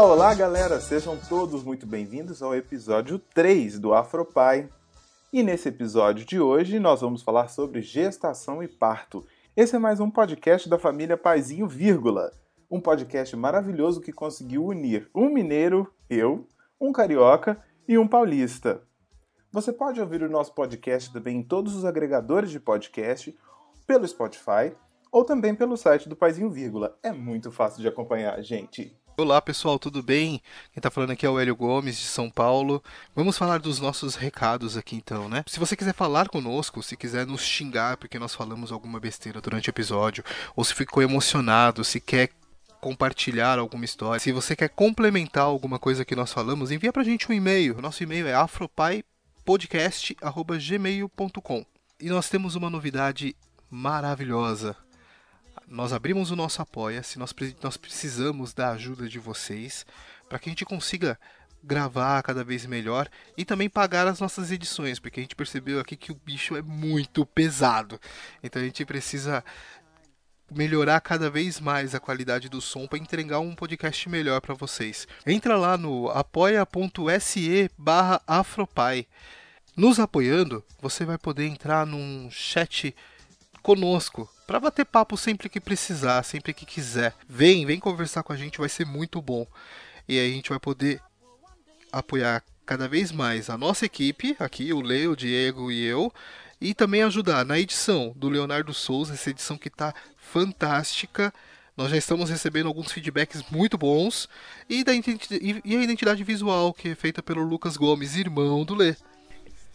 Olá, olá, galera! Sejam todos muito bem-vindos ao episódio 3 do Afropai. E nesse episódio de hoje nós vamos falar sobre gestação e parto. Esse é mais um podcast da família Paizinho Vírgula, um podcast maravilhoso que conseguiu unir um mineiro, eu, um carioca e um paulista. Você pode ouvir o nosso podcast também em todos os agregadores de podcast, pelo Spotify ou também pelo site do Paizinho Vírgula. É muito fácil de acompanhar, gente. Olá pessoal, tudo bem? Quem está falando aqui é o Hélio Gomes de São Paulo. Vamos falar dos nossos recados aqui então, né? Se você quiser falar conosco, se quiser nos xingar porque nós falamos alguma besteira durante o episódio, ou se ficou emocionado, se quer compartilhar alguma história, se você quer complementar alguma coisa que nós falamos, envia pra gente um e-mail. Nosso e-mail é afropaipodcast@gmail.com. E nós temos uma novidade maravilhosa. Nós abrimos o nosso Apoia-se, nós, nós precisamos da ajuda de vocês para que a gente consiga gravar cada vez melhor e também pagar as nossas edições, porque a gente percebeu aqui que o bicho é muito pesado. Então a gente precisa melhorar cada vez mais a qualidade do som para entregar um podcast melhor para vocês. Entra lá no apoia.se barra afropai. Nos apoiando, você vai poder entrar num chat conosco para bater papo sempre que precisar, sempre que quiser. Vem, vem conversar com a gente, vai ser muito bom. E aí a gente vai poder apoiar cada vez mais a nossa equipe, aqui o Leo, o Diego e eu, e também ajudar na edição do Leonardo Souza, essa edição que está fantástica. Nós já estamos recebendo alguns feedbacks muito bons e, da, e a identidade visual que é feita pelo Lucas Gomes, irmão do Lê.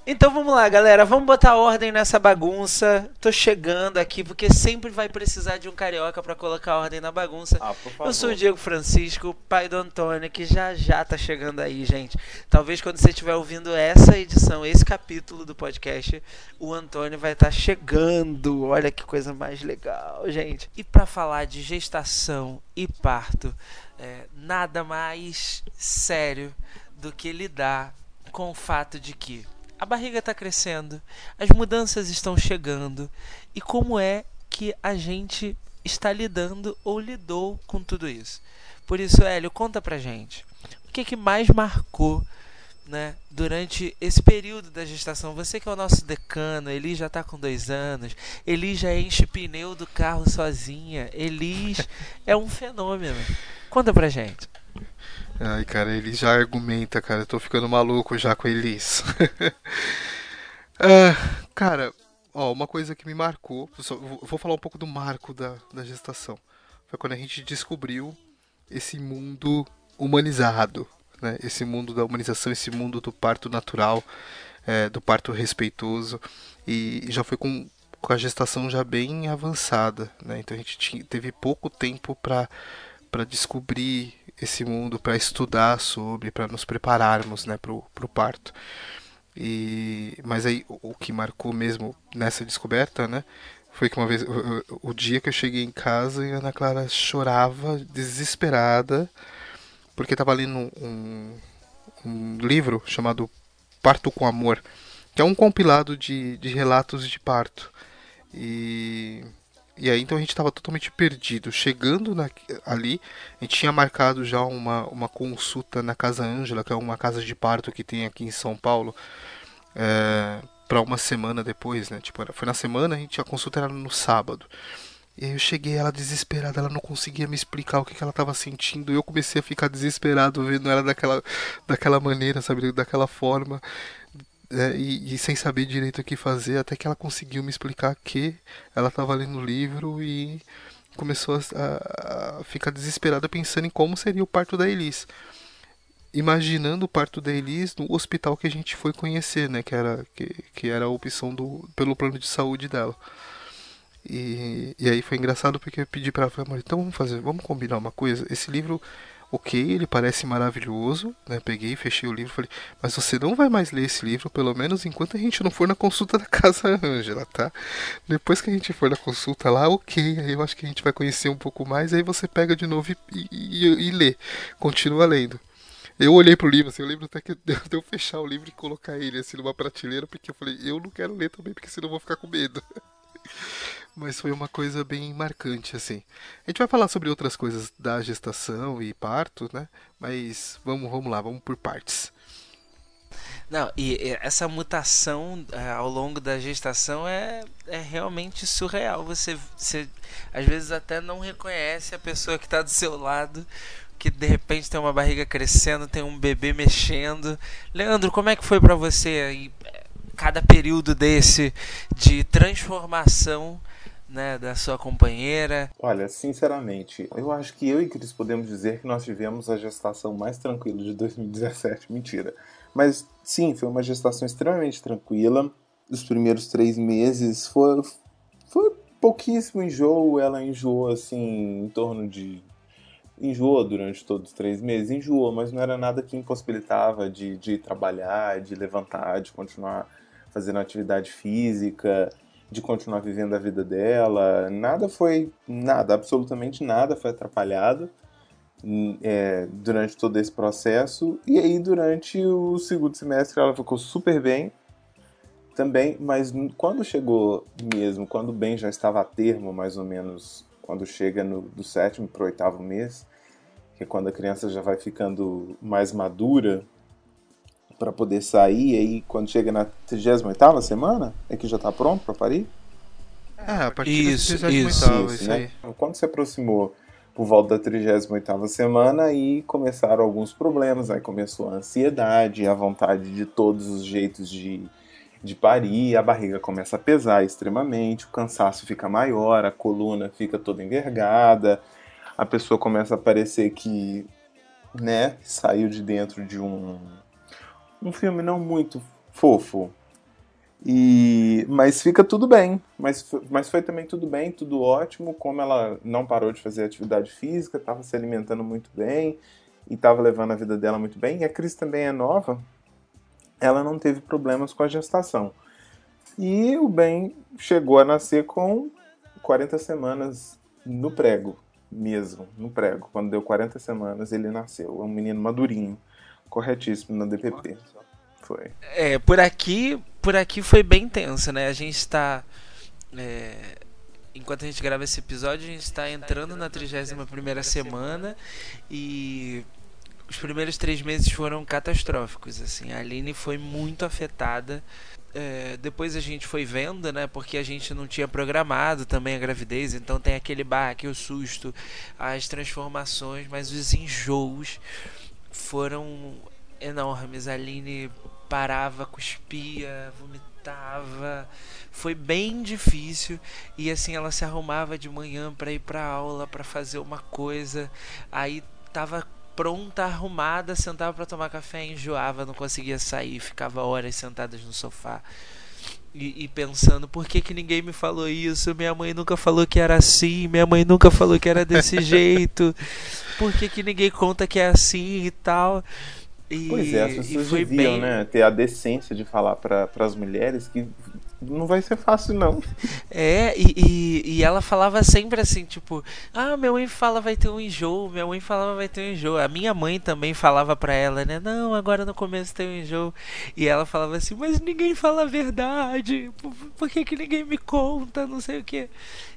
Então vamos lá, galera. Vamos botar ordem nessa bagunça. Tô chegando aqui porque sempre vai precisar de um carioca para colocar ordem na bagunça. Ah, Eu sou o Diego Francisco, pai do Antônio, que já já tá chegando aí, gente. Talvez quando você estiver ouvindo essa edição, esse capítulo do podcast, o Antônio vai estar tá chegando. Olha que coisa mais legal, gente. E para falar de gestação e parto, é, nada mais sério do que lidar com o fato de que a barriga está crescendo, as mudanças estão chegando e como é que a gente está lidando ou lidou com tudo isso. Por isso, Hélio, conta pra gente. O que, é que mais marcou né, durante esse período da gestação? Você que é o nosso decano, Elis já está com dois anos, Elis já enche pneu do carro sozinha, Elis é um fenômeno. Conta pra gente. Ai, cara, ele já argumenta, cara. Eu tô ficando maluco já com Elis. ah, cara, ó, uma coisa que me marcou. Só, vou falar um pouco do marco da, da gestação. Foi quando a gente descobriu esse mundo humanizado. Né? Esse mundo da humanização, esse mundo do parto natural, é, do parto respeitoso. E já foi com, com a gestação já bem avançada. Né? Então a gente tinha, teve pouco tempo para descobrir esse mundo para estudar sobre, para nos prepararmos né, para o parto. E, mas aí o, que marcou mesmo nessa descoberta, né, foi que uma vez, o, o, dia que eu cheguei em casa e a Ana Clara chorava desesperada porque estava lendo um, um, livro chamado Parto com Amor, que é um compilado de, de relatos de parto. E e aí então a gente estava totalmente perdido. Chegando na, ali, a gente tinha marcado já uma, uma consulta na Casa Ângela, que é uma casa de parto que tem aqui em São Paulo, é, para uma semana depois, né? Tipo, foi na semana, a gente a consulta era no sábado. E aí eu cheguei, ela desesperada, ela não conseguia me explicar o que, que ela estava sentindo. Eu comecei a ficar desesperado vendo ela daquela, daquela maneira, sabe, daquela forma é, e, e, sem saber direito o que fazer, até que ela conseguiu me explicar que ela estava lendo o livro e começou a, a, ficar desesperada pensando em como seria o parto da Elis. Imaginando o parto da Elis no hospital que a gente foi conhecer, né? Que era, que, que era a opção do, pelo plano de saúde dela. E, e aí foi engraçado porque eu pedi para ela, então vamos fazer, vamos combinar uma coisa. Esse livro ok, ele parece maravilhoso, né? Peguei, fechei o livro, falei, mas você não vai mais ler esse livro, pelo menos enquanto a gente não for na consulta da Casa Ângela, tá? Depois que a gente for na consulta lá, ok, aí eu acho que a gente vai conhecer um pouco mais, aí você pega de novo e, e, e lê, continua lendo. Eu olhei pro livro, assim, eu lembro até que deu eu fechar o livro e colocar ele assim numa prateleira, porque eu falei, eu não quero ler também, porque senão eu vou ficar com medo. Mas foi uma coisa bem marcante, assim. A gente vai falar sobre outras coisas da gestação e parto, né? Mas vamos, vamos lá, vamos por partes. Não, e essa mutação é, ao longo da gestação é, é realmente surreal. Você, você às vezes até não reconhece a pessoa que está do seu lado, que de repente tem uma barriga crescendo, tem um bebê mexendo. Leandro, como é que foi para você aí, cada período desse de transformação? Né, da sua companheira? Olha, sinceramente, eu acho que eu e Cris podemos dizer que nós tivemos a gestação mais tranquila de 2017. Mentira. Mas sim, foi uma gestação extremamente tranquila. Os primeiros três meses foi, foi pouquíssimo enjoo. Ela enjoou assim em torno de. Enjoou durante todos os três meses, enjoou, mas não era nada que impossibilitava de, de trabalhar, de levantar, de continuar fazendo atividade física, de continuar vivendo a vida dela. Nada foi. Nada, absolutamente nada foi atrapalhado é, durante todo esse processo. E aí, durante o segundo semestre, ela ficou super bem também, mas quando chegou mesmo, quando o bem já estava a termo, mais ou menos, quando chega no, do sétimo para o oitavo mês, que é quando a criança já vai ficando mais madura para poder sair, aí quando chega na 38 semana, é que já está pronto para parir? É, a partir isso, da 38 isso, isso, né? Quando se aproximou por volta da 38ª semana e começaram alguns problemas, aí começou a ansiedade, a vontade de todos os jeitos de, de parir, a barriga começa a pesar extremamente, o cansaço fica maior, a coluna fica toda envergada, a pessoa começa a parecer que, né, saiu de dentro de um, um filme não muito fofo, e, mas fica tudo bem. Mas, mas foi também tudo bem, tudo ótimo. Como ela não parou de fazer atividade física, estava se alimentando muito bem e estava levando a vida dela muito bem. E a Cris também é nova, ela não teve problemas com a gestação. E o Ben chegou a nascer com 40 semanas no prego, mesmo, no prego. Quando deu 40 semanas, ele nasceu. É um menino madurinho, corretíssimo na DPP. Foi. É, por aqui, por aqui foi bem tenso, né? A gente está é, enquanto a gente grava esse episódio, a gente está entrando na 31 primeira semana e os primeiros três meses foram catastróficos, assim. A Aline foi muito afetada. É, depois a gente foi vendo, né? Porque a gente não tinha programado também a gravidez, então tem aquele baque, o susto, as transformações, mas os enjoos foram enormes. A Aline parava, cuspia, vomitava. Foi bem difícil e assim ela se arrumava de manhã para ir para aula, para fazer uma coisa. Aí tava pronta, arrumada, sentava para tomar café, enjoava, não conseguia sair, ficava horas sentadas no sofá. E, e, pensando, por que, que ninguém me falou isso? Minha mãe nunca falou que era assim, minha mãe nunca falou que era desse jeito. Por que, que ninguém conta que é assim e tal? E, pois é, as pessoas deviam bem... né, ter a decência de falar para as mulheres que não vai ser fácil, não. É, e, e, e, ela falava sempre assim, tipo, ah, minha mãe fala vai ter um enjoo, minha mãe falava vai ter um enjoo. A minha mãe também falava pra ela, né, não, agora no começo tem um enjoo. E ela falava assim, mas ninguém fala a verdade, por, por que, que ninguém me conta, não sei o que.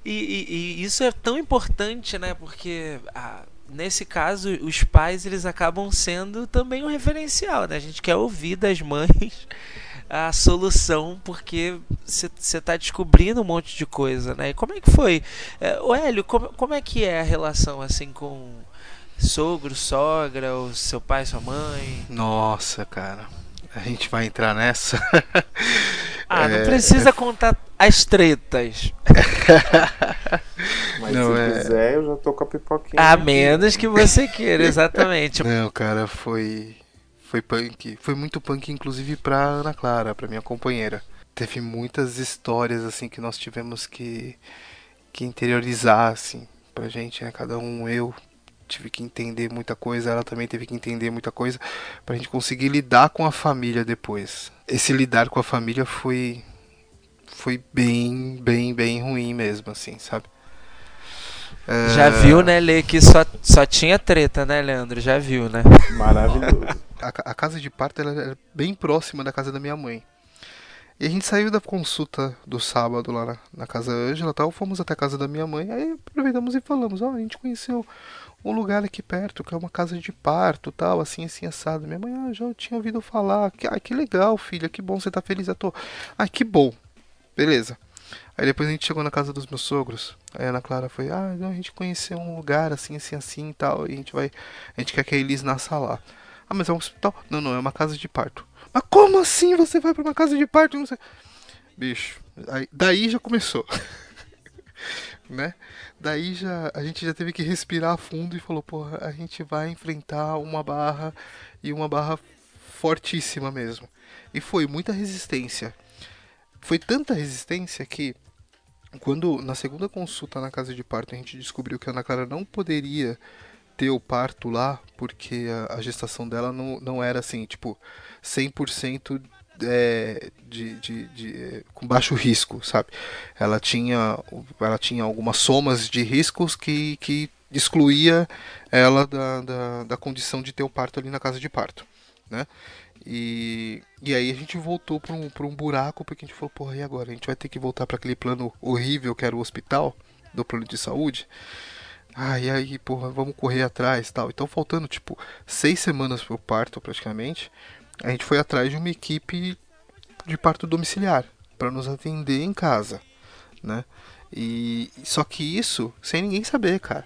E, e, isso é tão importante, né, porque... A, nesse caso, os pais eles acabam sendo também um referencial, né? A gente quer ouvir das mães a solução porque você está descobrindo um monte de coisa, né? E como é que foi? É, o Hélio, como, como é que é a relação assim com sogro, sogra, ou seu pai, sua mãe? Nossa, cara. A gente vai entrar nessa. Ah, é, não precisa é... contar as tretas. Mas não, se é... quiser, eu já tô com a pipoquinha. A aqui. menos que você queira, exatamente. Não, cara, foi. Foi punk. Foi muito punk, inclusive, pra Ana Clara, pra minha companheira. Teve muitas histórias, assim, que nós tivemos que, que interiorizar, assim, pra gente, né? Cada um, eu tive que entender muita coisa, ela também teve que entender muita coisa, pra gente conseguir lidar com a família depois. Esse lidar com a família foi. Foi bem, bem, bem ruim mesmo, assim, sabe? Já é... viu, né, Lê, que só, só tinha treta, né, Leandro? Já viu, né? Maravilhoso. A, a casa de parto era bem próxima da casa da minha mãe. E a gente saiu da consulta do sábado lá na, na casa Ângela tal, fomos até a casa da minha mãe, aí aproveitamos e falamos, ó, oh, a gente conheceu um lugar aqui perto, que é uma casa de parto, tal, assim, assim, assado. Minha mãe, ah, já tinha ouvido falar. Que, ah, que legal, filha, que bom, você tá feliz, eu tô. Ah, que bom. Beleza. Aí depois a gente chegou na casa dos meus sogros. Aí a Ana Clara foi, ah, a gente conheceu um lugar assim, assim, assim e tal. E a gente vai. A gente quer que a Elis nasça lá. Ah, mas é um hospital? Não, não, é uma casa de parto. Mas como assim você vai para uma casa de parto? Não sei. Bicho, aí, daí já começou. né? Daí já a gente já teve que respirar fundo e falou, porra, a gente vai enfrentar uma barra e uma barra fortíssima mesmo. E foi muita resistência. Foi tanta resistência que quando na segunda consulta na casa de parto a gente descobriu que a Ana Clara não poderia ter o parto lá porque a, a gestação dela não, não era assim, tipo, 100% é, de, de, de, com baixo risco, sabe? Ela tinha, ela tinha algumas somas de riscos que, que excluía ela da, da, da condição de ter o parto ali na casa de parto, né? E, e aí a gente voltou para um, um buraco porque a gente falou, porra, e agora? A gente vai ter que voltar para aquele plano horrível que era o hospital, do plano de saúde. Ah, e aí, porra, vamos correr atrás tal. Então, faltando, tipo, seis semanas pro parto, praticamente, a gente foi atrás de uma equipe de parto domiciliar para nos atender em casa, né? E só que isso sem ninguém saber, cara.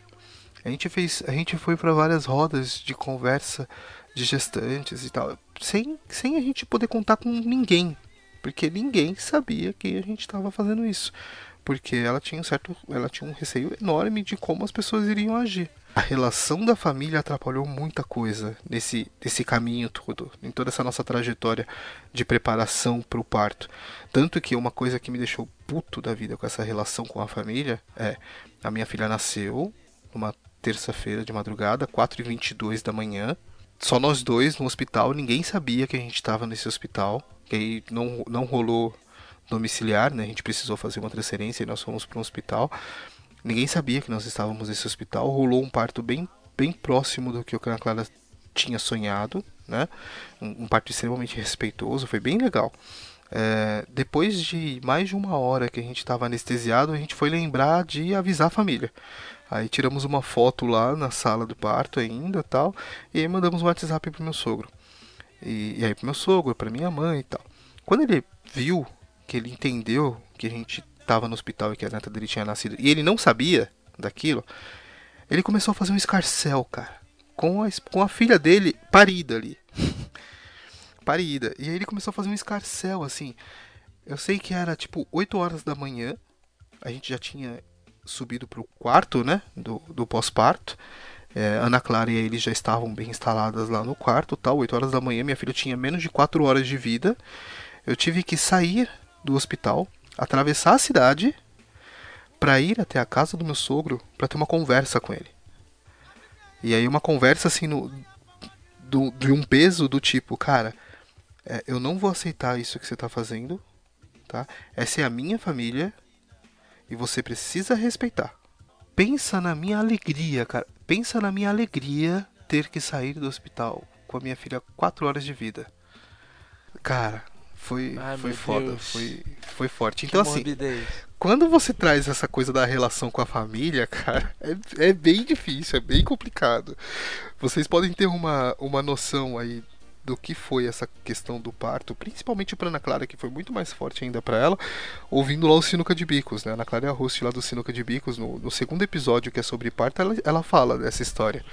A gente fez, a gente foi para várias rodas de conversa de gestantes e tal, sem, sem a gente poder contar com ninguém, porque ninguém sabia que a gente estava fazendo isso, porque ela tinha um certo, ela tinha um receio enorme de como as pessoas iriam agir. A relação da família atrapalhou muita coisa nesse, nesse caminho todo, em toda essa nossa trajetória de preparação para o parto. Tanto que uma coisa que me deixou puto da vida com essa relação com a família é: a minha filha nasceu numa terça-feira de madrugada, 4h22 da manhã, só nós dois no hospital, ninguém sabia que a gente estava nesse hospital, que aí não, não rolou domiciliar, né? A gente precisou fazer uma transferência e nós fomos para um hospital. Ninguém sabia que nós estávamos nesse hospital. Rolou um parto bem, bem próximo do que o Clara tinha sonhado, né? Um, um parto extremamente respeitoso, foi bem legal. É, depois de mais de uma hora que a gente estava anestesiado, a gente foi lembrar de avisar a família. Aí tiramos uma foto lá na sala do parto ainda tal, e aí mandamos um WhatsApp pro meu sogro. E, e aí pro meu sogro, pra minha mãe e tal. Quando ele viu, que ele entendeu que a gente estava no hospital e que a neta dele tinha nascido, e ele não sabia daquilo, ele começou a fazer um escarcel, cara, com a, com a filha dele parida ali. parida. E aí ele começou a fazer um escarcel, assim. Eu sei que era tipo 8 horas da manhã, a gente já tinha subido para o quarto, né, do, do pós-parto. É, Ana Clara e eles já estavam bem instaladas lá no quarto, tal. 8 horas da manhã, minha filha tinha menos de 4 horas de vida. Eu tive que sair do hospital, atravessar a cidade para ir até a casa do meu sogro para ter uma conversa com ele. E aí uma conversa assim no, do, de um peso do tipo, cara, é, eu não vou aceitar isso que você está fazendo, tá? Essa é a minha família e você precisa respeitar. Pensa na minha alegria, cara. Pensa na minha alegria ter que sair do hospital com a minha filha 4 horas de vida. Cara, foi, Ai, foi foda, Deus. foi, foi forte. Então, assim, quando você traz essa coisa da relação com a família, cara, é, é bem difícil, é bem complicado. Vocês podem ter uma, uma noção aí do que foi essa questão do parto, principalmente para Ana Clara, que foi muito mais forte ainda para ela, ouvindo lá o Sinuca de Bicos, né? Ana Clara é a host lá do Sinuca de Bicos, no, no segundo episódio que é sobre parto, ela, ela fala dessa história.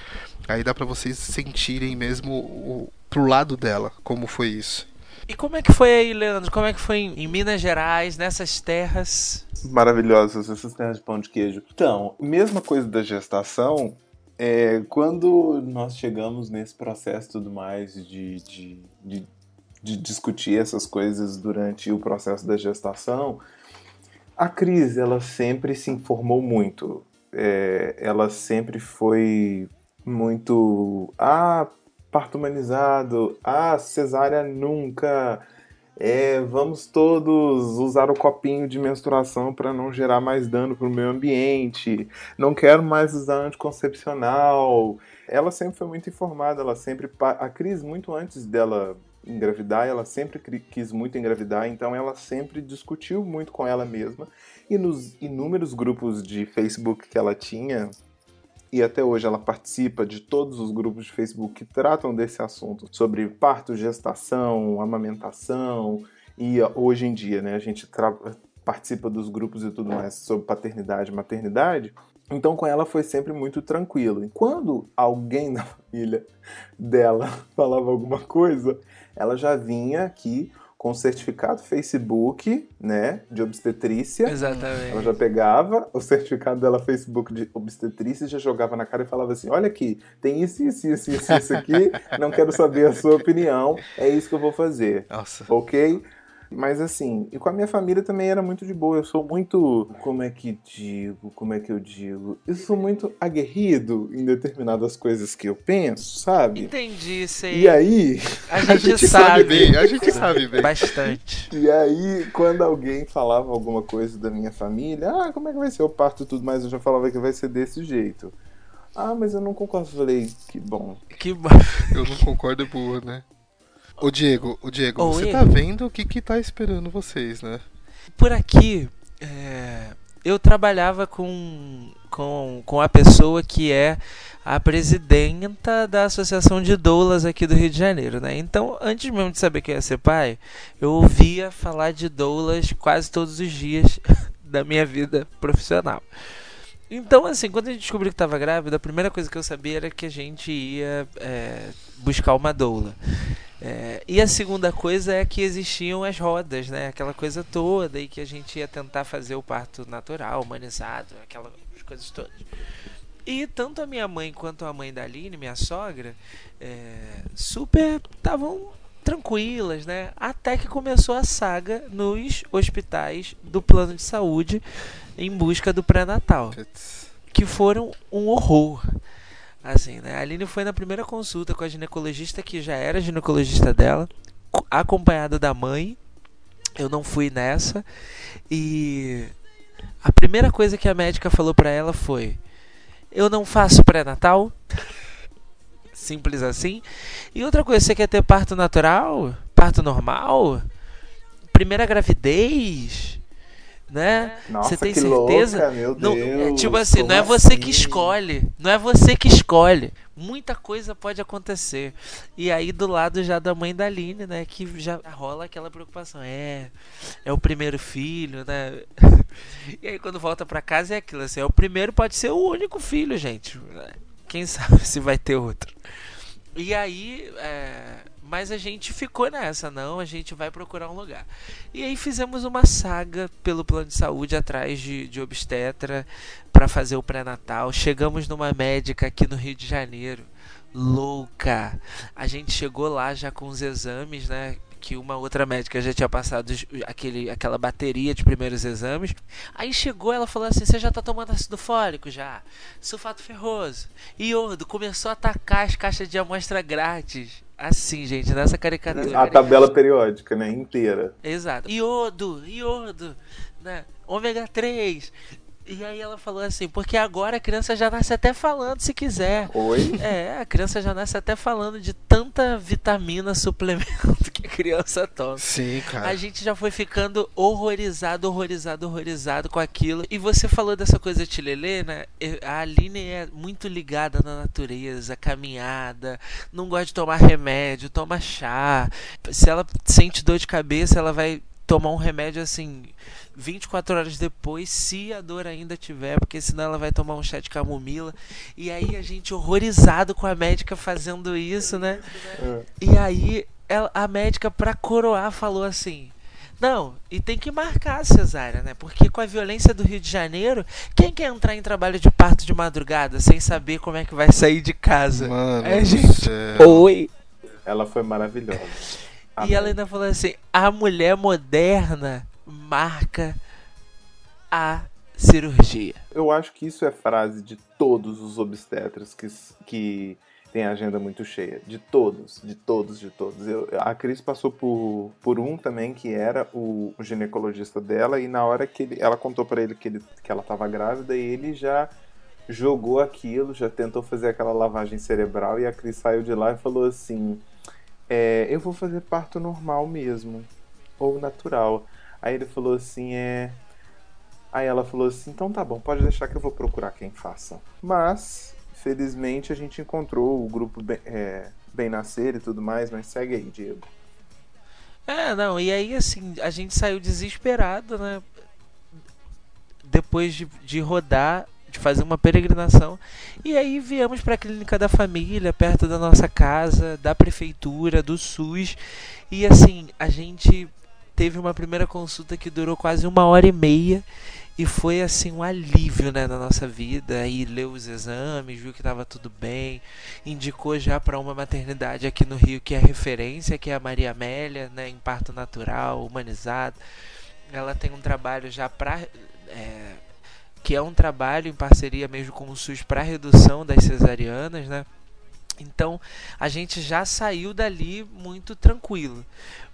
Aí dá para vocês sentirem mesmo o, pro lado dela como foi isso. E como é que foi aí, Leandro? Como é que foi em, em Minas Gerais, nessas terras? Maravilhosas, essas terras de pão de queijo. Então, mesma coisa da gestação, é, quando nós chegamos nesse processo tudo mais de, de, de, de, discutir essas coisas durante o processo da gestação, a Cris ela sempre se informou muito. É, ela sempre foi muito ah parto humanizado, ah cesárea nunca, é, vamos todos usar o copinho de menstruação para não gerar mais dano para o meio ambiente, não quero mais usar anticoncepcional. Ela sempre foi muito informada, ela sempre. A Cris, muito antes dela engravidar, ela sempre quis muito engravidar, então ela sempre discutiu muito com ela mesma. E nos inúmeros grupos de Facebook que ela tinha, e até hoje ela participa de todos os grupos de Facebook que tratam desse assunto, sobre parto, gestação, amamentação, e hoje em dia, né, a gente participa dos grupos e tudo mais sobre paternidade maternidade. Então com ela foi sempre muito tranquilo. E quando alguém da família dela falava alguma coisa, ela já vinha aqui com certificado Facebook, né, de obstetrícia. Exatamente. Ela já pegava o certificado dela Facebook de obstetrícia, já jogava na cara e falava assim: "Olha aqui, tem isso, isso, isso, isso, isso aqui. Não quero saber a sua opinião. É isso que eu vou fazer." Nossa. OK? Mas assim, e com a minha família também era muito de boa. Eu sou muito. Como é que digo? Como é que eu digo? Eu sou muito aguerrido em determinadas coisas que eu penso, sabe? Entendi, sei. E aí. A gente, a gente sabe. sabe bem, a gente sabe bem. Bastante. E aí, quando alguém falava alguma coisa da minha família, ah, como é que vai ser o parto e tudo mais, eu já falava que vai ser desse jeito. Ah, mas eu não concordo. Falei, que bom. Que bom. Eu não concordo, é boa, né? O Diego, o Diego, você tá vendo o que que tá esperando vocês, né? Por aqui, é, eu trabalhava com, com, com a pessoa que é a presidenta da Associação de Doulas aqui do Rio de Janeiro, né? Então, antes mesmo de saber que eu ia ser pai, eu ouvia falar de doulas quase todos os dias da minha vida profissional. Então, assim, quando a gente descobriu que estava grávida, a primeira coisa que eu sabia era que a gente ia é, buscar uma doula. É, e a segunda coisa é que existiam as rodas, né? Aquela coisa toda e que a gente ia tentar fazer o parto natural, humanizado, aquelas coisas todas. E tanto a minha mãe quanto a mãe da Aline, minha sogra, é, super estavam tranquilas, né? Até que começou a saga nos hospitais do plano de saúde em busca do pré-natal, que foram um horror. Assim, né? A Aline foi na primeira consulta com a ginecologista que já era ginecologista dela, acompanhada da mãe. Eu não fui nessa. E a primeira coisa que a médica falou para ela foi: "Eu não faço pré-natal". Simples assim. E outra coisa, você quer ter parto natural? Parto normal? Primeira gravidez? Né? Nossa, você tem certeza? Louca, meu não, Deus, é, tipo assim, não é você assim? que escolhe, não é você que escolhe. Muita coisa pode acontecer. E aí do lado já da mãe da Aline, né, que já rola aquela preocupação, é, é o primeiro filho, né? e aí quando volta para casa é aquilo assim, é o primeiro pode ser o único filho, gente. Quem sabe se vai ter outro. E aí, é, mas a gente ficou nessa, não, a gente vai procurar um lugar. E aí fizemos uma saga pelo plano de saúde atrás de, de obstetra para fazer o pré-natal. Chegamos numa médica aqui no Rio de Janeiro, louca. A gente chegou lá já com os exames, né? que uma outra médica já tinha passado aquele, aquela bateria de primeiros exames. Aí chegou, ela falou assim: Você já tá tomando ácido fólico já? Sulfato ferroso, iodo. Começou a atacar as caixas de amostra grátis. Assim, gente, nessa caricatura. A tabela periódica, né? Inteira. Exato. Iodo, iodo, né? Ômega 3. E aí ela falou assim, porque agora a criança já nasce até falando se quiser. Oi? É, a criança já nasce até falando de tanta vitamina, suplemento que a criança toma. Sim, cara. A gente já foi ficando horrorizado, horrorizado, horrorizado com aquilo. E você falou dessa coisa tilelê, né? A Aline é muito ligada na natureza, caminhada, não gosta de tomar remédio, toma chá. Se ela sente dor de cabeça, ela vai tomar um remédio assim 24 horas depois, se a dor ainda tiver, porque senão ela vai tomar um chá de camomila. E aí a gente horrorizado com a médica fazendo isso, né? É. E aí ela, a médica, pra coroar, falou assim: não, e tem que marcar a cesárea, né? Porque com a violência do Rio de Janeiro, quem quer entrar em trabalho de parto de madrugada sem saber como é que vai sair de casa? Mano, é, gente. Oi. Ela foi maravilhosa. E ela ainda falou assim: a mulher moderna marca a cirurgia. Eu acho que isso é frase de todos os obstetras que, que tem agenda muito cheia. De todos, de todos, de todos. Eu, a Cris passou por, por um também que era o, o ginecologista dela, e na hora que ele, ela contou para ele que, ele que ela estava grávida, e ele já jogou aquilo, já tentou fazer aquela lavagem cerebral, e a Cris saiu de lá e falou assim: é, eu vou fazer parto normal mesmo, ou natural. Aí ele falou assim, é. Aí ela falou assim, então tá bom, pode deixar que eu vou procurar quem faça. Mas, felizmente, a gente encontrou o grupo Bem, é, bem Nascer e tudo mais, mas segue aí, Diego. É, não, e aí assim, a gente saiu desesperado, né? Depois de, de rodar, de fazer uma peregrinação. E aí viemos para a clínica da família, perto da nossa casa, da prefeitura, do SUS. E assim, a gente teve uma primeira consulta que durou quase uma hora e meia e foi assim um alívio né, na nossa vida. Aí leu os exames, viu que estava tudo bem, indicou já para uma maternidade aqui no Rio que é referência, que é a Maria Amélia, né, em parto natural, humanizado. Ela tem um trabalho já para é, que é um trabalho em parceria mesmo com o SUS para redução das cesarianas, né? Então a gente já saiu dali muito tranquilo.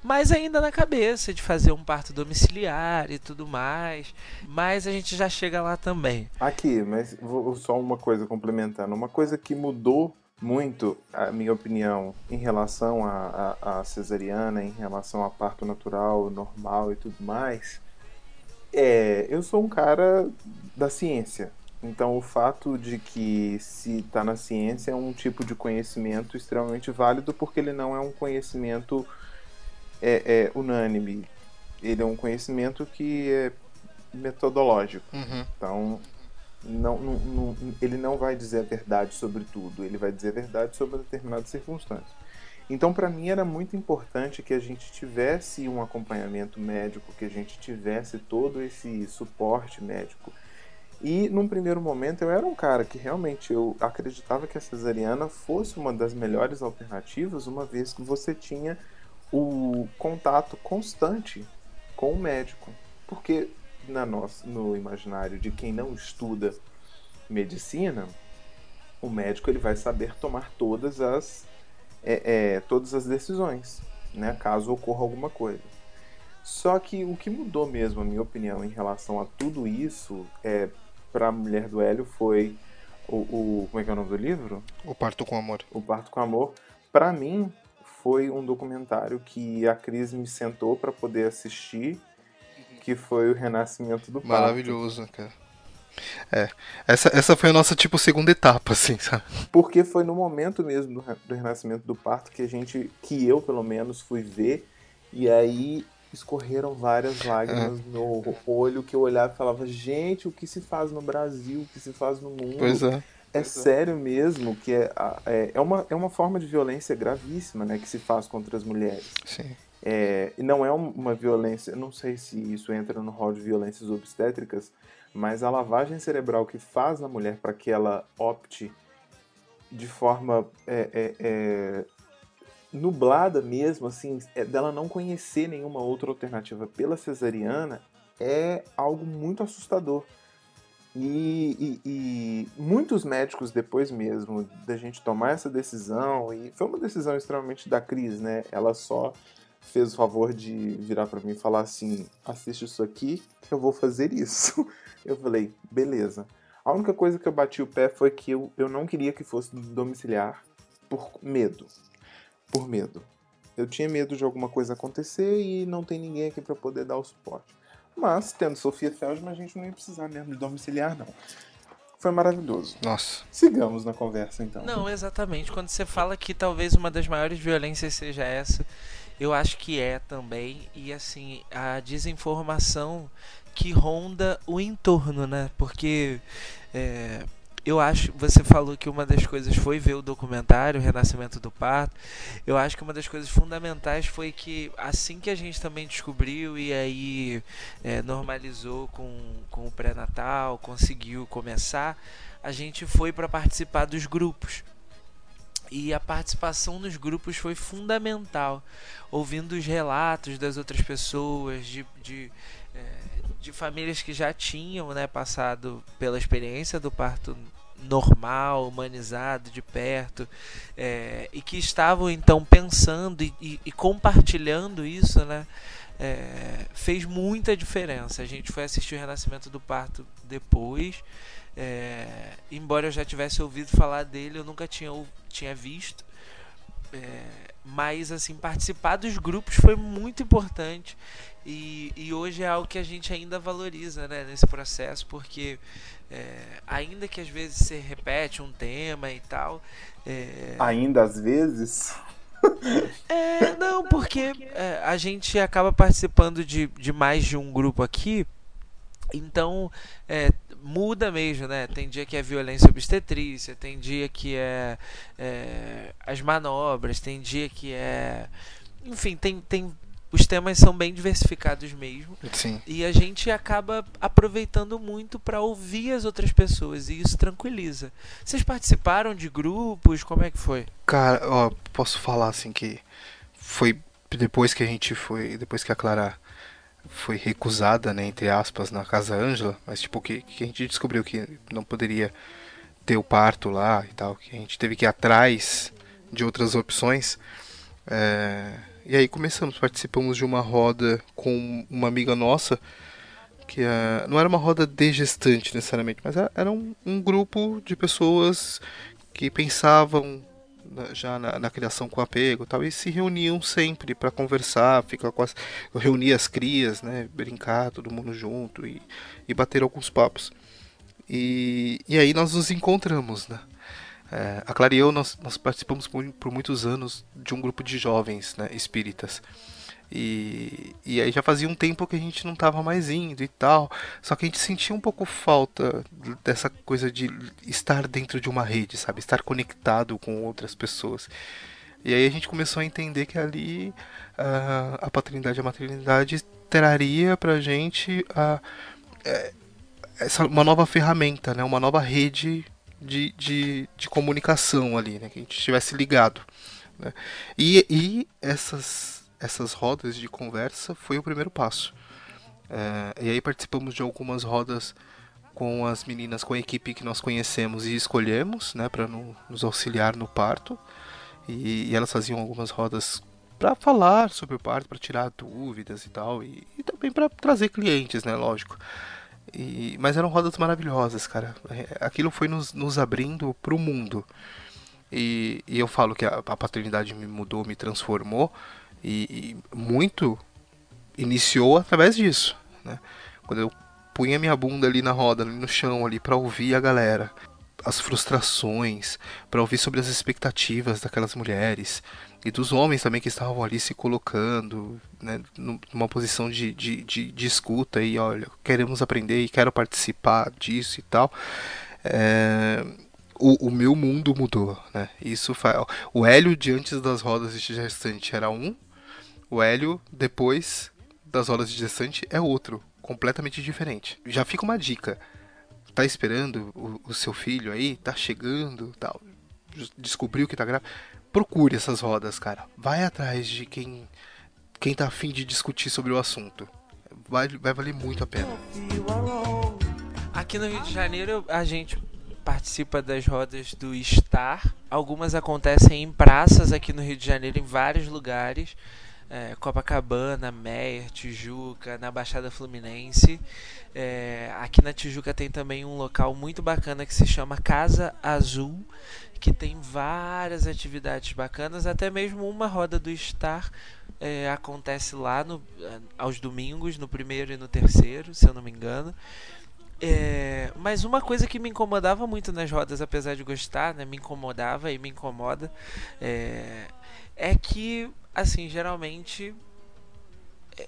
Mas ainda na cabeça de fazer um parto domiciliar e tudo mais. Mas a gente já chega lá também. Aqui, mas vou, só uma coisa complementando. Uma coisa que mudou muito, a minha opinião, em relação à cesariana, em relação a parto natural, normal e tudo mais, é. Eu sou um cara da ciência. Então, o fato de que se está na ciência é um tipo de conhecimento extremamente válido, porque ele não é um conhecimento é, é unânime. Ele é um conhecimento que é metodológico. Uhum. Então, não, não, não, ele não vai dizer a verdade sobre tudo, ele vai dizer a verdade sobre determinadas circunstâncias. Então, para mim, era muito importante que a gente tivesse um acompanhamento médico, que a gente tivesse todo esse suporte médico e num primeiro momento eu era um cara que realmente eu acreditava que a cesariana fosse uma das melhores alternativas, uma vez que você tinha o contato constante com o médico. Porque na nossa, no imaginário de quem não estuda medicina, o médico ele vai saber tomar todas as, é, é, todas as decisões, né, caso ocorra alguma coisa. Só que o que mudou mesmo, a minha opinião, em relação a tudo isso, é, para a mulher do Hélio foi o, o, Como é que é o nome do livro? O Parto com Amor. O Parto com Amor. Para mim, foi um documentário que a Cris me sentou para poder assistir, que foi o Renascimento do Parto. Maravilhoso, cara. É, essa, essa foi a nossa, tipo, segunda etapa, assim, sabe? Porque foi no momento mesmo do, do renascimento do parto que a gente, que eu pelo menos, fui ver, e aí escorreram várias lágrimas é. no olho que eu olhava e falava, gente, o que se faz no Brasil, o que se faz no mundo? Pois é. É sério mesmo que é, é, é, uma, é uma forma de violência gravíssima né, que se faz contra as mulheres. Sim. É, e não é uma violência, não sei se isso entra no rol de violências obstétricas, mas a lavagem cerebral que faz na mulher para que ela opte de forma é, é, é nublada mesmo, assim, é, dela não conhecer nenhuma outra alternativa pela cesariana, é algo muito assustador. E, e, e, muitos médicos, depois mesmo da gente tomar essa decisão, e foi uma decisão extremamente da Cris, né? Ela só fez o favor de virar para mim e falar assim: assiste isso aqui, que eu vou fazer isso. Eu falei: beleza. A única coisa que eu bati o pé foi que eu, eu não queria que fosse domiciliar por medo por medo. Eu tinha medo de alguma coisa acontecer e não tem ninguém aqui para poder dar o suporte. Mas, tendo Sofia Feldman, a gente não ia precisar mesmo de domiciliar, não. Foi maravilhoso. Nossa. Sigamos na conversa, então. Não, exatamente. Quando você fala que talvez uma das maiores violências seja essa, eu acho que é também. E, assim, a desinformação que ronda o entorno, né? Porque. É, eu acho, você falou que uma das coisas foi ver o documentário, o Renascimento do Parto. Eu acho que uma das coisas fundamentais foi que assim que a gente também descobriu e aí é, normalizou com, com o pré-natal, conseguiu começar, a gente foi para participar dos grupos. E a participação nos grupos foi fundamental, ouvindo os relatos das outras pessoas, de, de é, de famílias que já tinham né, passado pela experiência do parto normal, humanizado, de perto, é, e que estavam então pensando e, e, e compartilhando isso, né? É, fez muita diferença. A gente foi assistir o Renascimento do Parto depois. É, embora eu já tivesse ouvido falar dele, eu nunca tinha, tinha visto. É, mas assim participar dos grupos foi muito importante e, e hoje é algo que a gente ainda valoriza né, nesse processo porque é, ainda que às vezes se repete um tema e tal é... ainda às vezes? É, não, porque é, a gente acaba participando de, de mais de um grupo aqui, então é, muda mesmo, né? Tem dia que é violência obstetrícia, tem dia que é, é as manobras, tem dia que é. Enfim, tem, tem os temas são bem diversificados mesmo. Sim. E a gente acaba aproveitando muito para ouvir as outras pessoas e isso tranquiliza. Vocês participaram de grupos? Como é que foi? Cara, ó, posso falar assim que foi depois que a gente foi, depois que a Clara foi recusada, né, entre aspas, na casa Ângela, mas tipo que, que a gente descobriu que não poderia ter o parto lá e tal, que a gente teve que ir atrás de outras opções. É e aí começamos, participamos de uma roda com uma amiga nossa, que é, não era uma roda de gestante necessariamente, mas era um, um grupo de pessoas que pensavam já na, na, criação com apego tal, e se reuniam sempre para conversar, ficar com as, reunir as crias, né, brincar todo mundo junto e, e bater alguns papos. E, e aí nós nos encontramos, né? É, a Clara e eu, nós, nós participamos por, por, muitos anos de um grupo de jovens né, espíritas. E, e aí já fazia um tempo que a gente não estava mais indo e tal. Só que a gente sentia um pouco falta dessa coisa de estar dentro de uma rede, sabe? Estar conectado com outras pessoas. E aí a gente começou a entender que ali uh, a paternidade e a maternidade traria pra gente uh, essa, uma nova ferramenta, né? uma nova rede de, de, de comunicação ali, né? Que a gente estivesse ligado. Né? E, e essas, essas rodas de conversa foi o primeiro passo. É, e aí participamos de algumas rodas com as meninas, com a equipe que nós conhecemos e escolhemos, né, para no, nos auxiliar no parto. E, e elas faziam algumas rodas para falar sobre o parto, para tirar dúvidas e tal, e, e também para trazer clientes, né, lógico. E, mas eram rodas maravilhosas, cara. É, aquilo foi nos, nos abrindo para o mundo. E, e, eu falo que a, a, paternidade me mudou, me transformou. E, e muito iniciou através disso. Né? Quando eu punha minha bunda ali na roda, ali no chão, ali para ouvir a galera. As frustrações, para ouvir sobre as expectativas daquelas mulheres, e dos homens também que estavam ali se colocando né, numa posição de, de, de, de, escuta e olha, queremos aprender e quero participar disso e tal. É, o, o, meu mundo mudou, né? Isso faz, o Hélio de antes das rodas de gestante era um, o Hélio depois das rodas de gestante é outro, completamente diferente. Já fica uma dica. Tá esperando o, o seu filho aí, tá chegando, tal, descobriu que tá grávida procure essas rodas, cara. Vai atrás de quem quem tá afim de discutir sobre o assunto. Vai, vai valer muito a pena. Aqui no Rio de Janeiro a gente participa das rodas do Star. Algumas acontecem em praças aqui no Rio de Janeiro, em vários lugares. É, Copacabana, Meier, Tijuca, na Baixada Fluminense. É, aqui na Tijuca tem também um local muito bacana que se chama Casa Azul, que tem várias atividades bacanas, até mesmo uma roda do Star é, acontece lá no, é, aos domingos, no primeiro e no terceiro, se eu não me engano. É, mas uma coisa que me incomodava muito nas rodas, apesar de gostar, né, me incomodava e me incomoda, é, é que, assim, geralmente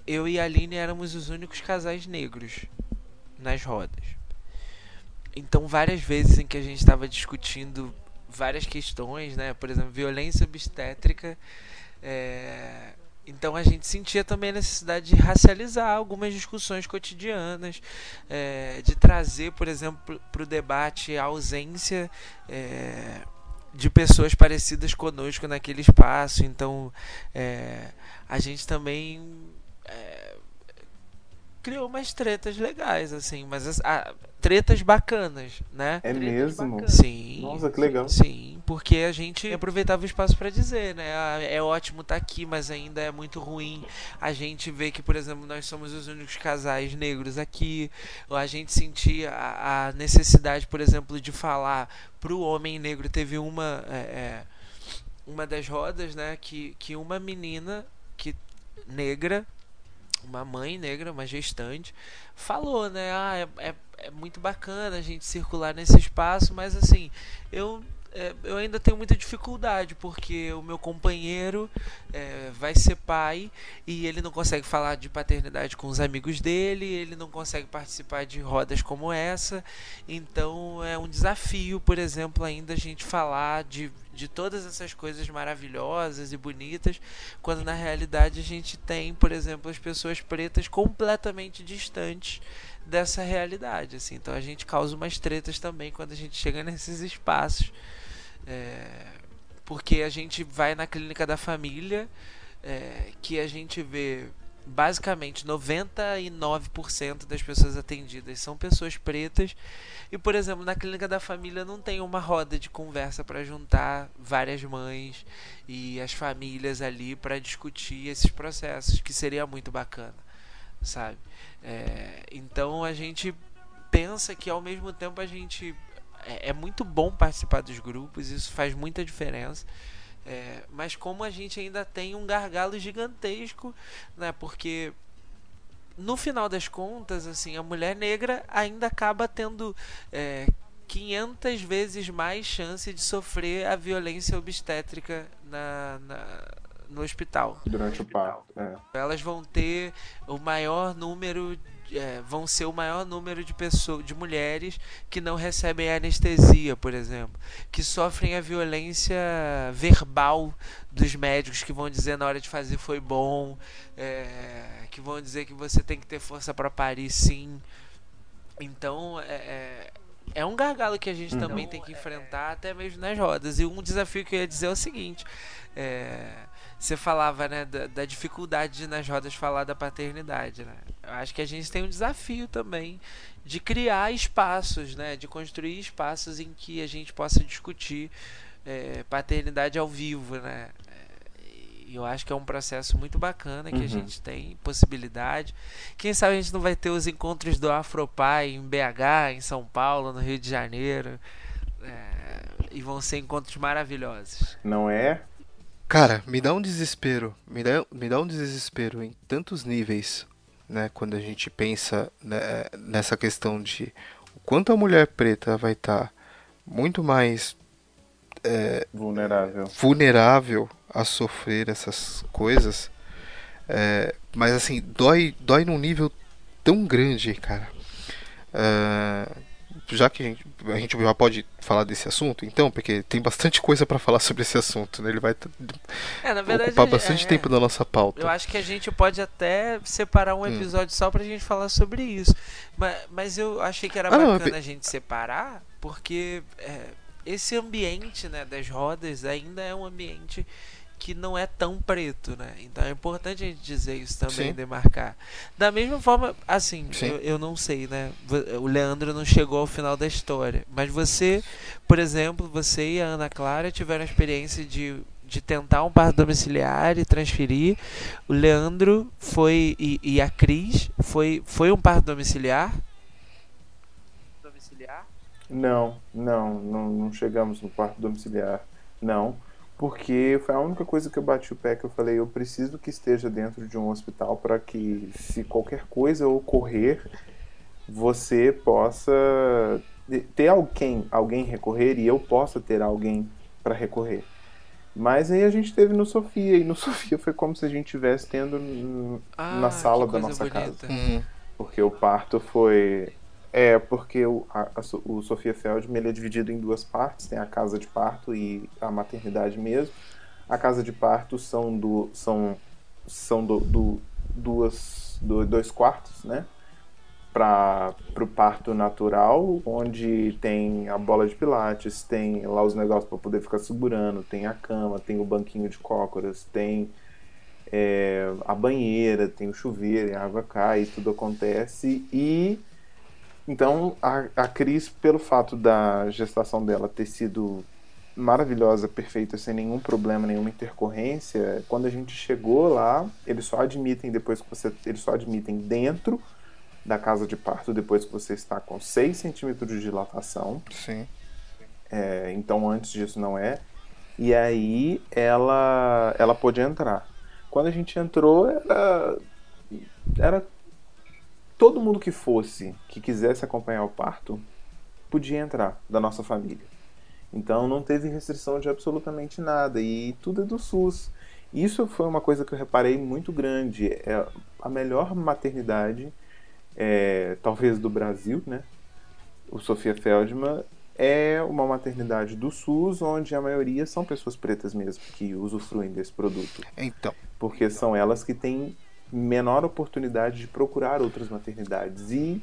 eu e a Aline éramos os únicos casais negros nas rodas. Então, várias vezes em que a gente estava discutindo várias questões, né? Por exemplo, violência obstétrica. É... Então a gente sentia também a necessidade de racializar algumas discussões cotidianas, é... de trazer, por exemplo, para o debate a ausência é... de pessoas parecidas conosco naquele espaço. Então é, a gente também é, criou umas tretas legais, assim, mas a, tretas bacanas, né? É tretas mesmo? Bacanas. Sim. Nossa, que legal. Sim, porque a gente aproveitava o espaço para dizer, né? Ah, é ótimo estar tá aqui, mas ainda é muito ruim. A gente vê que, por exemplo, nós somos os únicos casais negros aqui. A gente sentia a, a necessidade, por exemplo, de falar pro homem negro. Teve uma. É, é, uma das rodas, né, que, que uma menina que negra, uma mãe negra, uma gestante, falou, né, ah, é, é, é muito bacana a gente circular nesse espaço, mas assim, eu é, eu ainda tenho muita dificuldade, porque o meu companheiro é, vai ser pai e ele não consegue falar de paternidade com os amigos dele, ele não consegue participar de rodas como essa, então é um desafio, por exemplo, ainda a gente falar de, de todas essas coisas maravilhosas e bonitas, quando na realidade a gente tem, por exemplo, as pessoas pretas completamente distantes dessa realidade, assim. Então a gente causa umas tretas também quando a gente chega nesses espaços é, porque a gente vai na clínica da família, é, que a gente vê basicamente 99% das pessoas atendidas são pessoas pretas. E, por exemplo, na clínica da família não tem uma roda de conversa para juntar várias mães e as famílias ali para discutir esses processos, que seria muito bacana, sabe? É, então a gente pensa que ao mesmo tempo a gente é, é muito bom participar dos grupos, isso faz muita diferença. É, mas como a gente ainda tem um gargalo gigantesco, né? Porque no final das contas, assim, a mulher negra ainda acaba tendo é, 500 vezes mais chance de sofrer a violência obstétrica na, na no hospital. Durante o parto. É. Elas vão ter o maior número é, vão ser o maior número de pessoas, de mulheres que não recebem anestesia, por exemplo, que sofrem a violência verbal dos médicos que vão dizer na hora de fazer foi bom, é, que vão dizer que você tem que ter força para parir, sim. Então é, é, é um gargalo que a gente também tem que enfrentar, até mesmo nas rodas. E um desafio que eu ia dizer é o seguinte. É, você falava né, da, da, dificuldade de nas rodas falar da paternidade. Né? Eu acho que a gente tem um desafio também de criar espaços, né, de construir espaços em que a gente possa discutir é, paternidade ao vivo. Né? E eu acho que é um processo muito bacana que uhum. a gente tem possibilidade. Quem sabe a gente não vai ter os encontros do Afropai em BH, em São Paulo, no Rio de Janeiro. É, e vão ser encontros maravilhosos. Não é? Cara, me dá um desespero, me dá, me dá um desespero em tantos níveis, né? Quando a gente pensa né, nessa questão de o quanto a mulher preta vai estar tá muito mais é, vulnerável. vulnerável a sofrer essas coisas. É, mas assim, dói, dói num nível tão grande, cara. É, já que a gente, a gente já pode falar desse assunto, então, porque tem bastante coisa para falar sobre esse assunto, né? Ele vai é, verdade, ocupar bastante é, tempo da nossa pauta. Eu acho que a gente pode até separar um hum. episódio hum. só pra gente falar sobre isso. Mas, mas eu achei que era ah, bacana não, a gente separar, porque é, esse ambiente né, das rodas ainda é um ambiente que não é tão preto, né? Então é importante a gente dizer isso também, Sim. demarcar. Da mesma forma, assim, eu, eu, não sei, né? O Leandro não chegou ao final da história. Mas você, por exemplo, você e a Ana Clara tiveram a experiência de, de tentar um parto domiciliar e transferir. O Leandro foi. E, e a Cris foi, foi um parto domiciliar? Domiciliar? Não, não, não, não chegamos no parto domiciliar. Não porque foi a única coisa que eu bati o pé que eu falei, eu preciso que esteja dentro de um hospital para que se qualquer coisa ocorrer, você possa ter alguém, alguém recorrer e eu possa ter alguém para recorrer. Mas aí a gente teve no Sofia, e no Sofia foi como se a gente estivesse tendo ah, na sala da nossa bonita. casa. Uhum. Porque o parto foi é, porque o, a, a, o Sofia Feldman ele é dividido em duas partes, tem a casa de parto e a maternidade mesmo. A casa de parto são, do, são, são do, do duas, do, dois quartos, né? Para o parto natural, onde tem a bola de pilates, tem lá os negócios para poder ficar segurando, tem a cama, tem o banquinho de cócoras, tem é, a banheira, tem o chuveiro, a água cai, tudo acontece. E então, a, a Cris, pelo fato da gestação dela ter sido maravilhosa, perfeita, sem nenhum problema, nenhuma intercorrência, quando a gente chegou lá, eles só admitem depois que você. Eles só admitem dentro da casa de parto depois que você está com 6 centímetros de dilatação. Sim. É, então, antes disso, não é. E aí ela, ela pôde entrar. Quando a gente entrou, era, era todo mundo que fosse, que quisesse acompanhar o parto, podia entrar da nossa família. Então não teve restrição de absolutamente nada e tudo é do SUS. Isso foi uma coisa que eu reparei muito grande. É a melhor maternidade, é, talvez do Brasil, né? O Sofia Feldman é uma maternidade do SUS, onde a maioria são pessoas pretas mesmo que usufruem desse produto. Então. Porque são elas que têm menor oportunidade de procurar outras maternidades. E,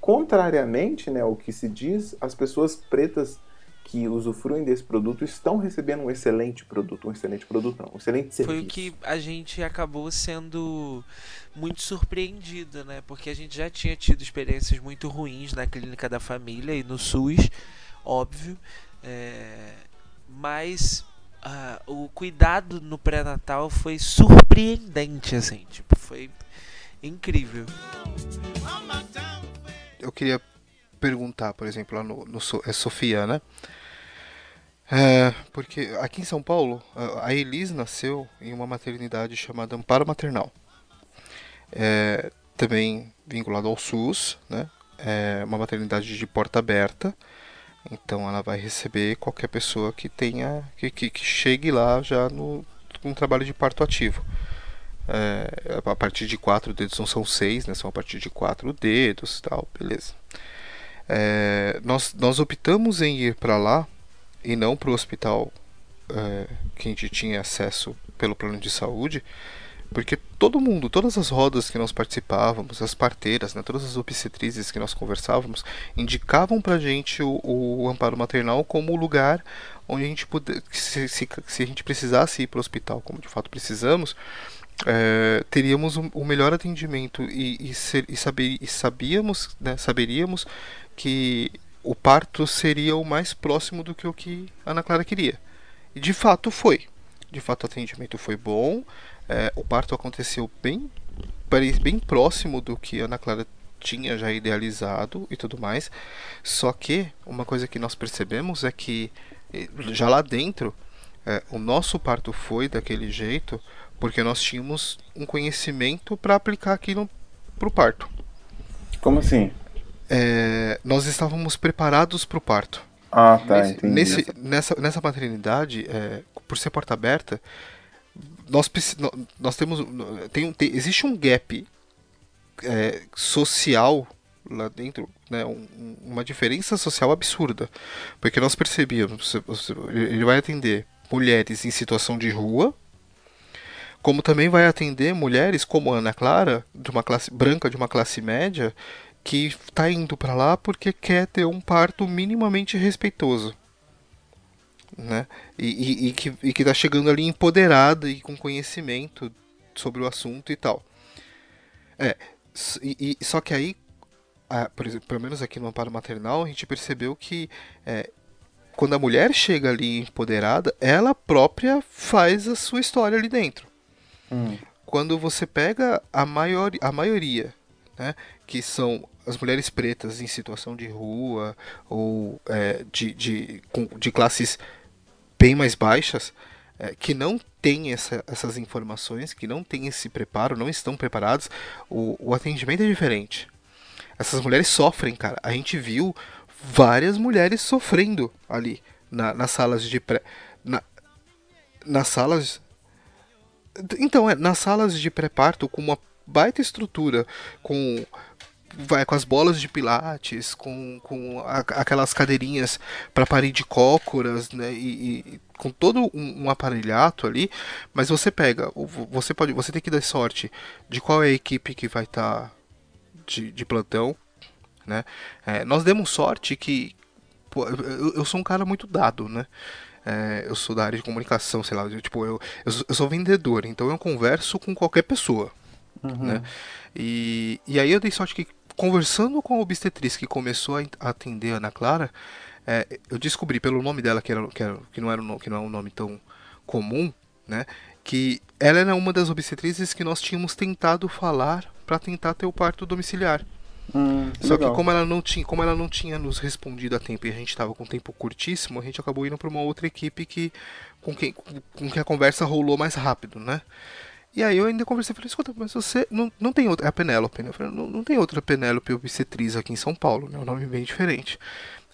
contrariamente né, ao que se diz, as pessoas pretas que usufruem desse produto estão recebendo um excelente produto, um excelente produto não, um excelente serviço. Foi o que a gente acabou sendo muito surpreendido, né? Porque a gente já tinha tido experiências muito ruins na clínica da família e no SUS, óbvio, é... mas uh, o cuidado no pré-natal foi surpreendente, assim, tipo, foi incrível. Eu queria perguntar, por exemplo, lá no, no é Sofia, né? É, porque aqui em São Paulo, a Elis nasceu em uma maternidade chamada Amparo Maternal. É, também vinculado ao SUS, né? É uma maternidade de porta aberta. Então ela vai receber qualquer pessoa que tenha que, que, que chegue lá já no com um trabalho de parto ativo. É, a partir de quatro dedos não são seis, né? São a partir de quatro dedos, tal, beleza. É, nós, nós optamos em ir para lá e não para o hospital é, que a gente tinha acesso pelo plano de saúde, porque todo mundo, todas as rodas que nós participávamos, as parteiras, né, todas as obstetrizes que nós conversávamos, indicavam para a gente o, o, amparo maternal como o lugar onde a gente puder, se, se, se a gente precisasse ir para o hospital, como de fato precisamos, é, teríamos o, o, melhor atendimento e, e, ser, e, saber, e sabíamos, né, saberíamos que o parto seria o mais próximo do que o que a Ana Clara queria. E de fato foi. De fato o atendimento foi bom, é, o parto aconteceu bem, bem próximo do que a Ana Clara tinha já idealizado e tudo mais. Só que uma coisa que nós percebemos é que já lá dentro é, o nosso parto foi daquele jeito porque nós tínhamos um conhecimento para aplicar aquilo para o parto. Como assim? é, nós estávamos preparados para o parto. Ah, tá, nesse, entendi. Nesse, nessa, nessa maternidade, é, por ser porta aberta, nós, nós temos. Tem, tem, existe um gap é, social lá dentro, né, um, uma diferença social absurda. Porque nós percebíamos, ele vai atender mulheres em situação de rua, como também vai atender mulheres como Ana Clara, de uma classe branca de uma classe média, que está indo para lá porque quer ter um parto minimamente respeitoso. Né? E, e, e que e está chegando ali empoderada e com conhecimento sobre o assunto e tal. É, e, e só que aí, a, por exemplo, pelo menos aqui no amparo maternal, a gente percebeu que é, quando a mulher chega ali empoderada, ela própria faz a sua história ali dentro. Hum. Quando você pega a, maior, a maioria, né, que são as mulheres pretas em situação de rua ou é, de, de, de classes bem mais baixas é, que não têm essa, essas informações, que não têm esse preparo, não estão preparados, o, o atendimento é diferente. Essas mulheres sofrem, cara. A gente viu várias mulheres sofrendo ali na, nas salas de pré. Na, nas salas. Então, é, nas salas de pré-parto com uma baita estrutura, com vai com as bolas de pilates, com, com a, aquelas cadeirinhas para parir de cócoras, né? E, e com todo um, um, aparelhato ali, mas você pega, você pode, você tem que dar sorte de qual é a equipe que vai estar tá de, de plantão, né? É, nós demos sorte que pô, eu, eu, sou um cara muito dado, né? É, eu sou da área de comunicação, sei lá, eu, tipo, eu, eu, sou vendedor, então eu converso com qualquer pessoa, uhum. né? E, e aí eu dei sorte que conversando com a obstetriz que começou a atender a Ana Clara, é, eu descobri pelo nome dela, que, era, que, era, que, não era um, que não é um nome tão comum, né, que ela era uma das obstetrizes que nós tínhamos tentado falar para tentar ter o parto domiciliar. Hum, Só legal. que como ela não tinha, como ela não tinha nos respondido a tempo e a gente estava com tempo curtíssimo, a gente acabou indo para uma outra equipe que com quem com, quem a conversa rolou mais rápido, né? E aí eu ainda conversei, falei, escuta, mas você não, não tem outra, é a Penélope, né? Eu falei, não, não tem outra Penélope obstetriz aqui em São Paulo, né? Um nome bem diferente.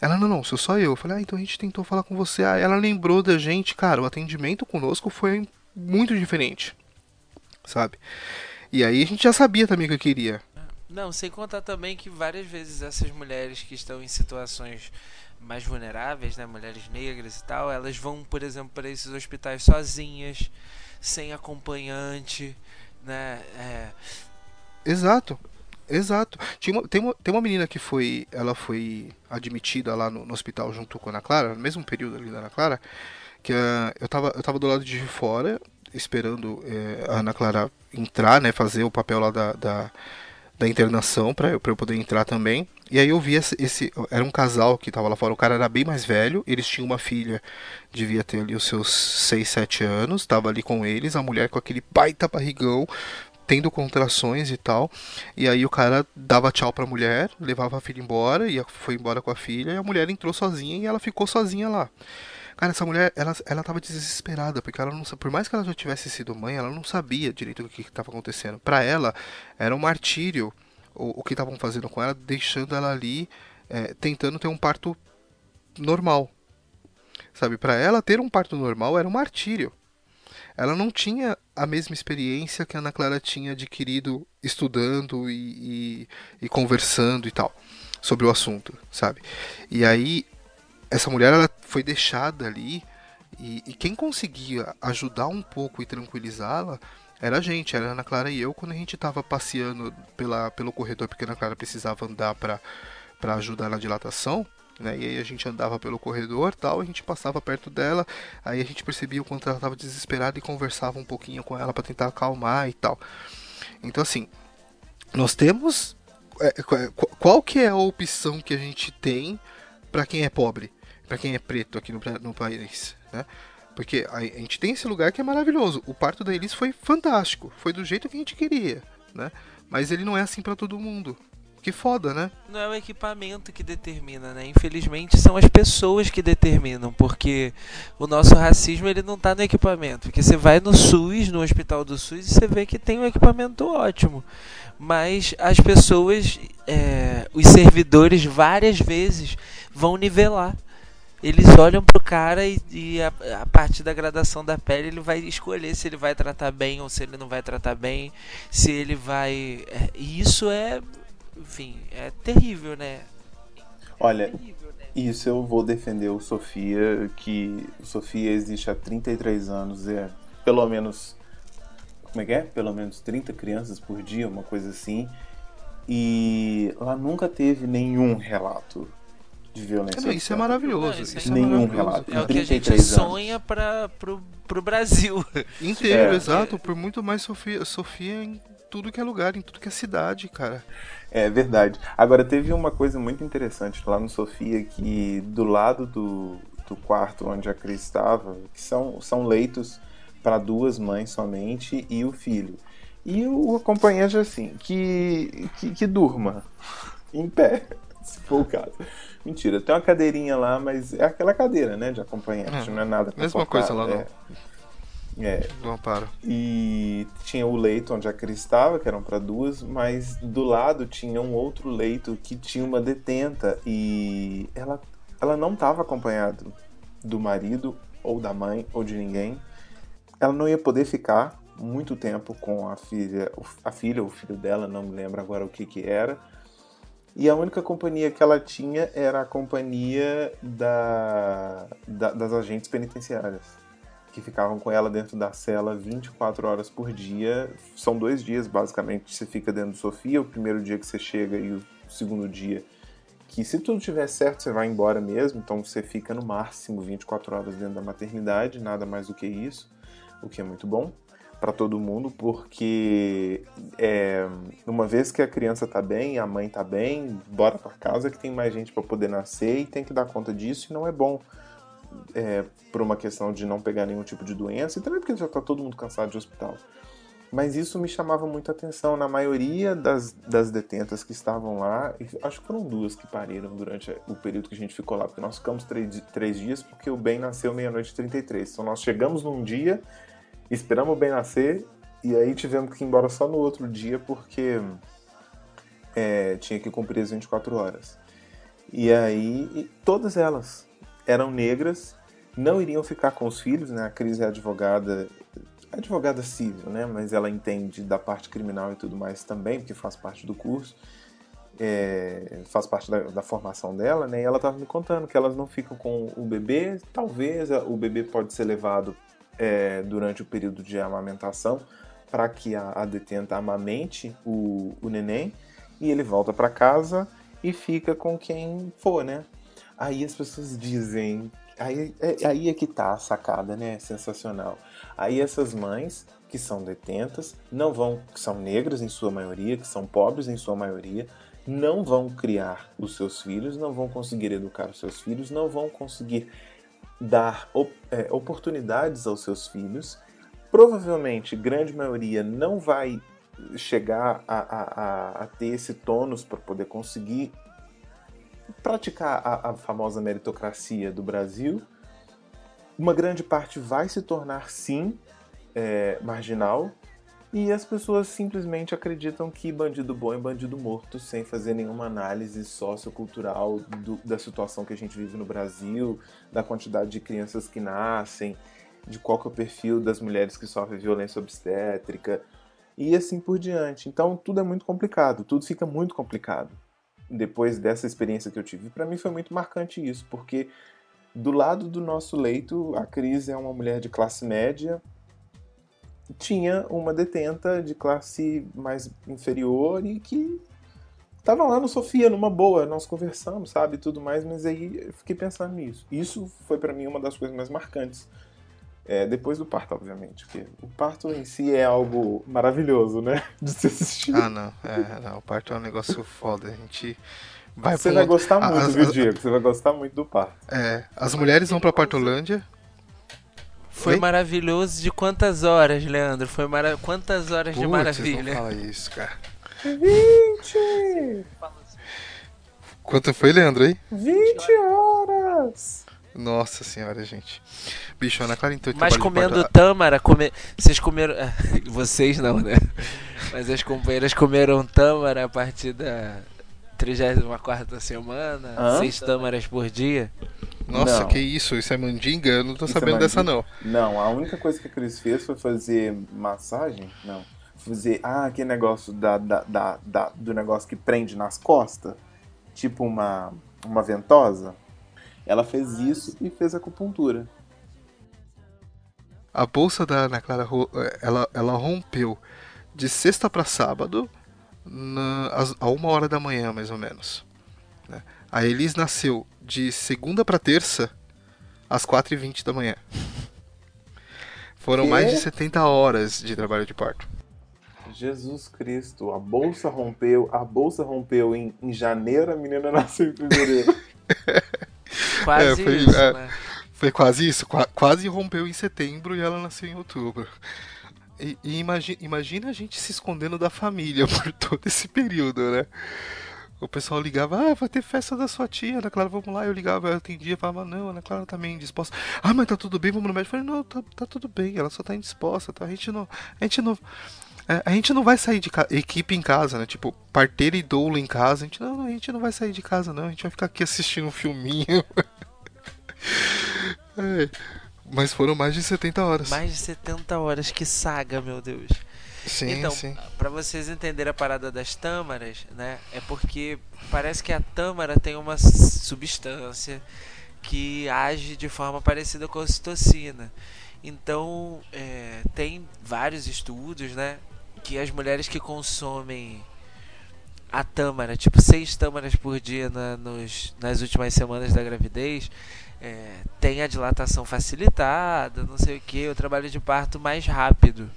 Ela, não, não, sou só eu. Eu falei, ah, então a gente tentou falar com você. Aí ela lembrou da gente, cara, o atendimento conosco foi muito diferente, sabe? E aí a gente já sabia também que eu queria. Não, sem contar também que várias vezes essas mulheres que estão em situações mais vulneráveis, né, mulheres negras e tal, elas vão, por exemplo, para esses hospitais sozinhas, sem acompanhante, né? É, Exato, exato. Tinha uma, tem, uma, tem uma menina que foi, ela foi admitida lá no, no hospital junto com a Ana Clara, no mesmo período ali da Ana Clara, que eh, eu tava, eu tava do lado de fora, esperando eh, a Ana Clara entrar, né, fazer o papel lá da, da, da internação para eu, eu poder entrar também. E aí eu vi esse, esse, era um casal que tava lá fora, o cara era bem mais velho, eles tinham uma filha, devia ter ali os seus 6, 7 anos, tava ali com eles, a mulher com aquele baita barrigão, tendo contrações e tal. E aí o cara dava tchau pra mulher, levava a filha embora, e foi embora com a filha, e a mulher entrou sozinha e ela ficou sozinha lá. Cara, essa mulher, ela, ela tava desesperada, porque ela não por mais que ela já tivesse sido mãe, ela não sabia direito o que estava acontecendo. Pra ela, era um martírio o, o que estavam fazendo com ela, deixando ela ali, é, tentando ter um parto normal. Sabe, Pra ela ter um parto normal era um martírio. Ela não tinha a mesma experiência que a Ana Clara tinha adquirido estudando e, e, e conversando e tal sobre o assunto, sabe? E aí essa mulher ela foi deixada ali e, e quem conseguia ajudar um pouco e tranquilizá-la era a gente, era a Ana Clara e eu quando a gente estava passeando pela, pelo corredor porque a Ana Clara precisava andar para ajudar na dilatação, né? E aí a gente andava pelo corredor, tal, a gente passava perto dela, aí a gente percebia o quanto ela estava desesperada e conversava um pouquinho com ela para tentar acalmar e tal. Então assim, nós temos é, qu- qual que é a opção que a gente tem para quem é pobre, para quem é preto aqui no, no país, né? Porque a, a gente tem esse lugar que é maravilhoso. O parto da Elis foi fantástico, foi do jeito que a gente queria, né? Mas ele não é assim para todo mundo. Que foda, né? não é o equipamento que determina, né? Infelizmente são as pessoas que determinam, porque o nosso racismo ele não tá no equipamento. Porque você vai no SUS, no hospital do SUS, e você vê que tem um equipamento ótimo. Mas as pessoas, é, os servidores, várias vezes vão nivelar. Eles olham pro cara e, e a, a partir da gradação da pele ele vai escolher se ele vai tratar bem ou se ele não vai tratar bem, se ele vai. é, e isso é, enfim, é terrível, né? Olha, Terrível, né? isso eu vou defender o Sofia, que o Sofia existe há 33 anos, é pelo menos. Como é que é? Pelo menos 30 crianças por dia, uma coisa assim. E lá nunca teve nenhum relato de violência. Não, isso é maravilhoso. Não, isso Isso é Nenhum maravilhoso. relato. É o que a gente 33 anos. sonha para pro, pro Brasil. Inteiro, É. exato. Por muito mais Sofia, Sofia em tudo que é lugar, em tudo que é cidade, cara. É verdade. Agora, teve uma coisa muito interessante lá no Sofia, que do lado do, do quarto onde a Cris estava, que são, são leitos para duas mães somente e o filho. E o acompanhante, assim, que, que, que durma em pé, se for o caso. Mentira, tem uma cadeirinha lá, mas é aquela cadeira, né, de acompanhante, É, não é nada mesma coisa lá, confortável, É, é, Do amparo. e tinha o leito onde a Cris estava, que eram para duas, mas do lado tinha um outro leito que tinha uma detenta e ela, ela não estava acompanhada do marido ou da mãe ou de ninguém. Ela não ia poder ficar muito tempo com a filha, a filha ou o filho dela, não me lembro agora o que que era. E a única companhia que ela tinha era a companhia da, da- das agentes penitenciárias que ficavam com ela dentro da cela 24 horas por dia. São dois dias, basicamente, você fica dentro do Sofia. O primeiro dia que você chega e o segundo dia que, se tudo estiver certo, você vai embora mesmo. Então você fica no máximo 24 horas dentro da maternidade, nada mais do que isso, o que é muito bom para todo mundo, porque é, uma vez que a criança tá bem, a mãe tá bem, bora para casa que tem mais gente para poder nascer e tem que dar conta disso e não é bom é, por uma questão de não pegar nenhum tipo de doença e também porque já tá todo mundo cansado de hospital. Mas isso me chamava muita atenção. Na maioria das, das detentas que estavam lá, acho que foram duas que pariram durante o período que a gente ficou lá, porque nós ficamos três, três dias, porque o Ben nasceu meia-noite e 33. Então nós chegamos num dia, esperamos o Ben nascer, e aí tivemos que ir embora só no outro dia, porque é, tinha que cumprir as 24 horas. E aí, e todas elas eram negras, não iriam ficar com os filhos, né? A Cris é advogada, advogada civil, né? Mas ela entende da parte criminal e tudo mais também, porque faz parte do curso, é, faz parte da, da, formação dela, né? E ela estava me contando que elas não ficam com o bebê, talvez o bebê pode ser levado é, durante o período de amamentação para que a, a, detenta amamente o, o neném e ele volta para casa e fica com quem for, né? Aí as pessoas dizem. Aí, é, aí é que tá a sacada, né? Sensacional. Aí essas mães que são detentas, não vão, que são negras em sua maioria, que são pobres em sua maioria, não vão criar os seus filhos, não vão conseguir educar os seus filhos, não vão conseguir dar op é, oportunidades aos seus filhos. Provavelmente, grande maioria não vai chegar a, a, a ter esse tônus para poder conseguir praticar a, a famosa meritocracia do Brasil. Uma grande parte vai se tornar, sim, é, marginal, e as pessoas simplesmente acreditam que bandido bom é bandido morto, sem fazer nenhuma análise sociocultural do, da situação que a gente vive no Brasil, da quantidade de crianças que nascem, de qual é o perfil das mulheres que sofrem violência obstétrica, e assim por diante. Então tudo é muito complicado, tudo fica muito complicado. Depois dessa experiência que eu tive, para mim foi muito marcante isso, porque do lado do nosso leito, a Cris é uma mulher de classe média, tinha uma detenta de classe mais inferior e que tava lá no Sofia, numa boa, nós conversamos, sabe, tudo mais, mas aí eu fiquei pensando nisso. Isso foi para mim uma das coisas mais marcantes é, depois do parto, obviamente, porque o parto em si é algo maravilhoso, né? De se assistir. Ah, não. É, não. O parto é um negócio foda. A gente vai Você vai gostar muito, as, viu, Diego? Você vai gostar muito do parto. É. As mulheres vão pra Partolândia. Foi Oi? maravilhoso de quantas horas, Leandro? Foi mara... quantas horas Putz, de maravilha? Não fala isso, cara. 20! Quanto foi, Leandro, aí? 20 horas! Nossa senhora, gente. Bicho, Ana Clara então Mas comendo tâmara, come... vocês comeram. Vocês não, né? Mas as companheiras comeram tâmara a partir da 34 semana, Hã? seis tâmaras por dia. Nossa, não. que isso? Isso é mandinga? Eu não tô isso é sabendo é dessa, não. Não, a única coisa que a Cris fez foi fazer massagem. Não. Fazer. Ah, aquele negócio da, da, da, da do negócio que prende nas costas. Tipo uma, uma ventosa. Ela fez isso e fez acupuntura. A bolsa da Ana Clara ela, ela rompeu de sexta para sábado na, a uma hora da manhã, mais ou menos. A Elis nasceu de segunda para terça às 4h20 da manhã. Foram que? mais de 70 horas de trabalho de parto. Jesus Cristo, a bolsa rompeu, a bolsa rompeu em, em janeiro, a menina nasceu em fevereiro. Quase é, foi, isso, é, né? Foi quase isso, Qu quase rompeu em setembro e ela nasceu em outubro. E, e imagina, imagina a gente se escondendo da família por todo esse período, né? O pessoal ligava, ah, vai ter festa da sua tia, Ana Clara, vamos lá. Eu ligava, eu atendia, falava, não, Ana Clara tá meio indisposta. Ah, mas tá tudo bem, vamos no médico. Eu falei, não, tá, tá tudo bem, ela só tá indisposta, tá? A gente não. A gente não. É, a gente não vai sair de equipe em casa, né? Tipo, parteira e doula em casa. A gente não, a gente não vai sair de casa, não. A gente vai ficar aqui assistindo um filminho. é, mas foram mais de 70 horas. Mais de 70 horas, que saga, meu Deus. Sim, então, para vocês entenderem a parada das tâmaras, né? É porque parece que a tâmara tem uma substância que age de forma parecida com a ocitocina. Então, é, tem vários estudos, né? que as mulheres que consomem a tâmara, tipo seis tâmaras por dia na, nos, nas últimas semanas da gravidez, é, tem a dilatação facilitada, não sei o que, o trabalho de parto mais rápido.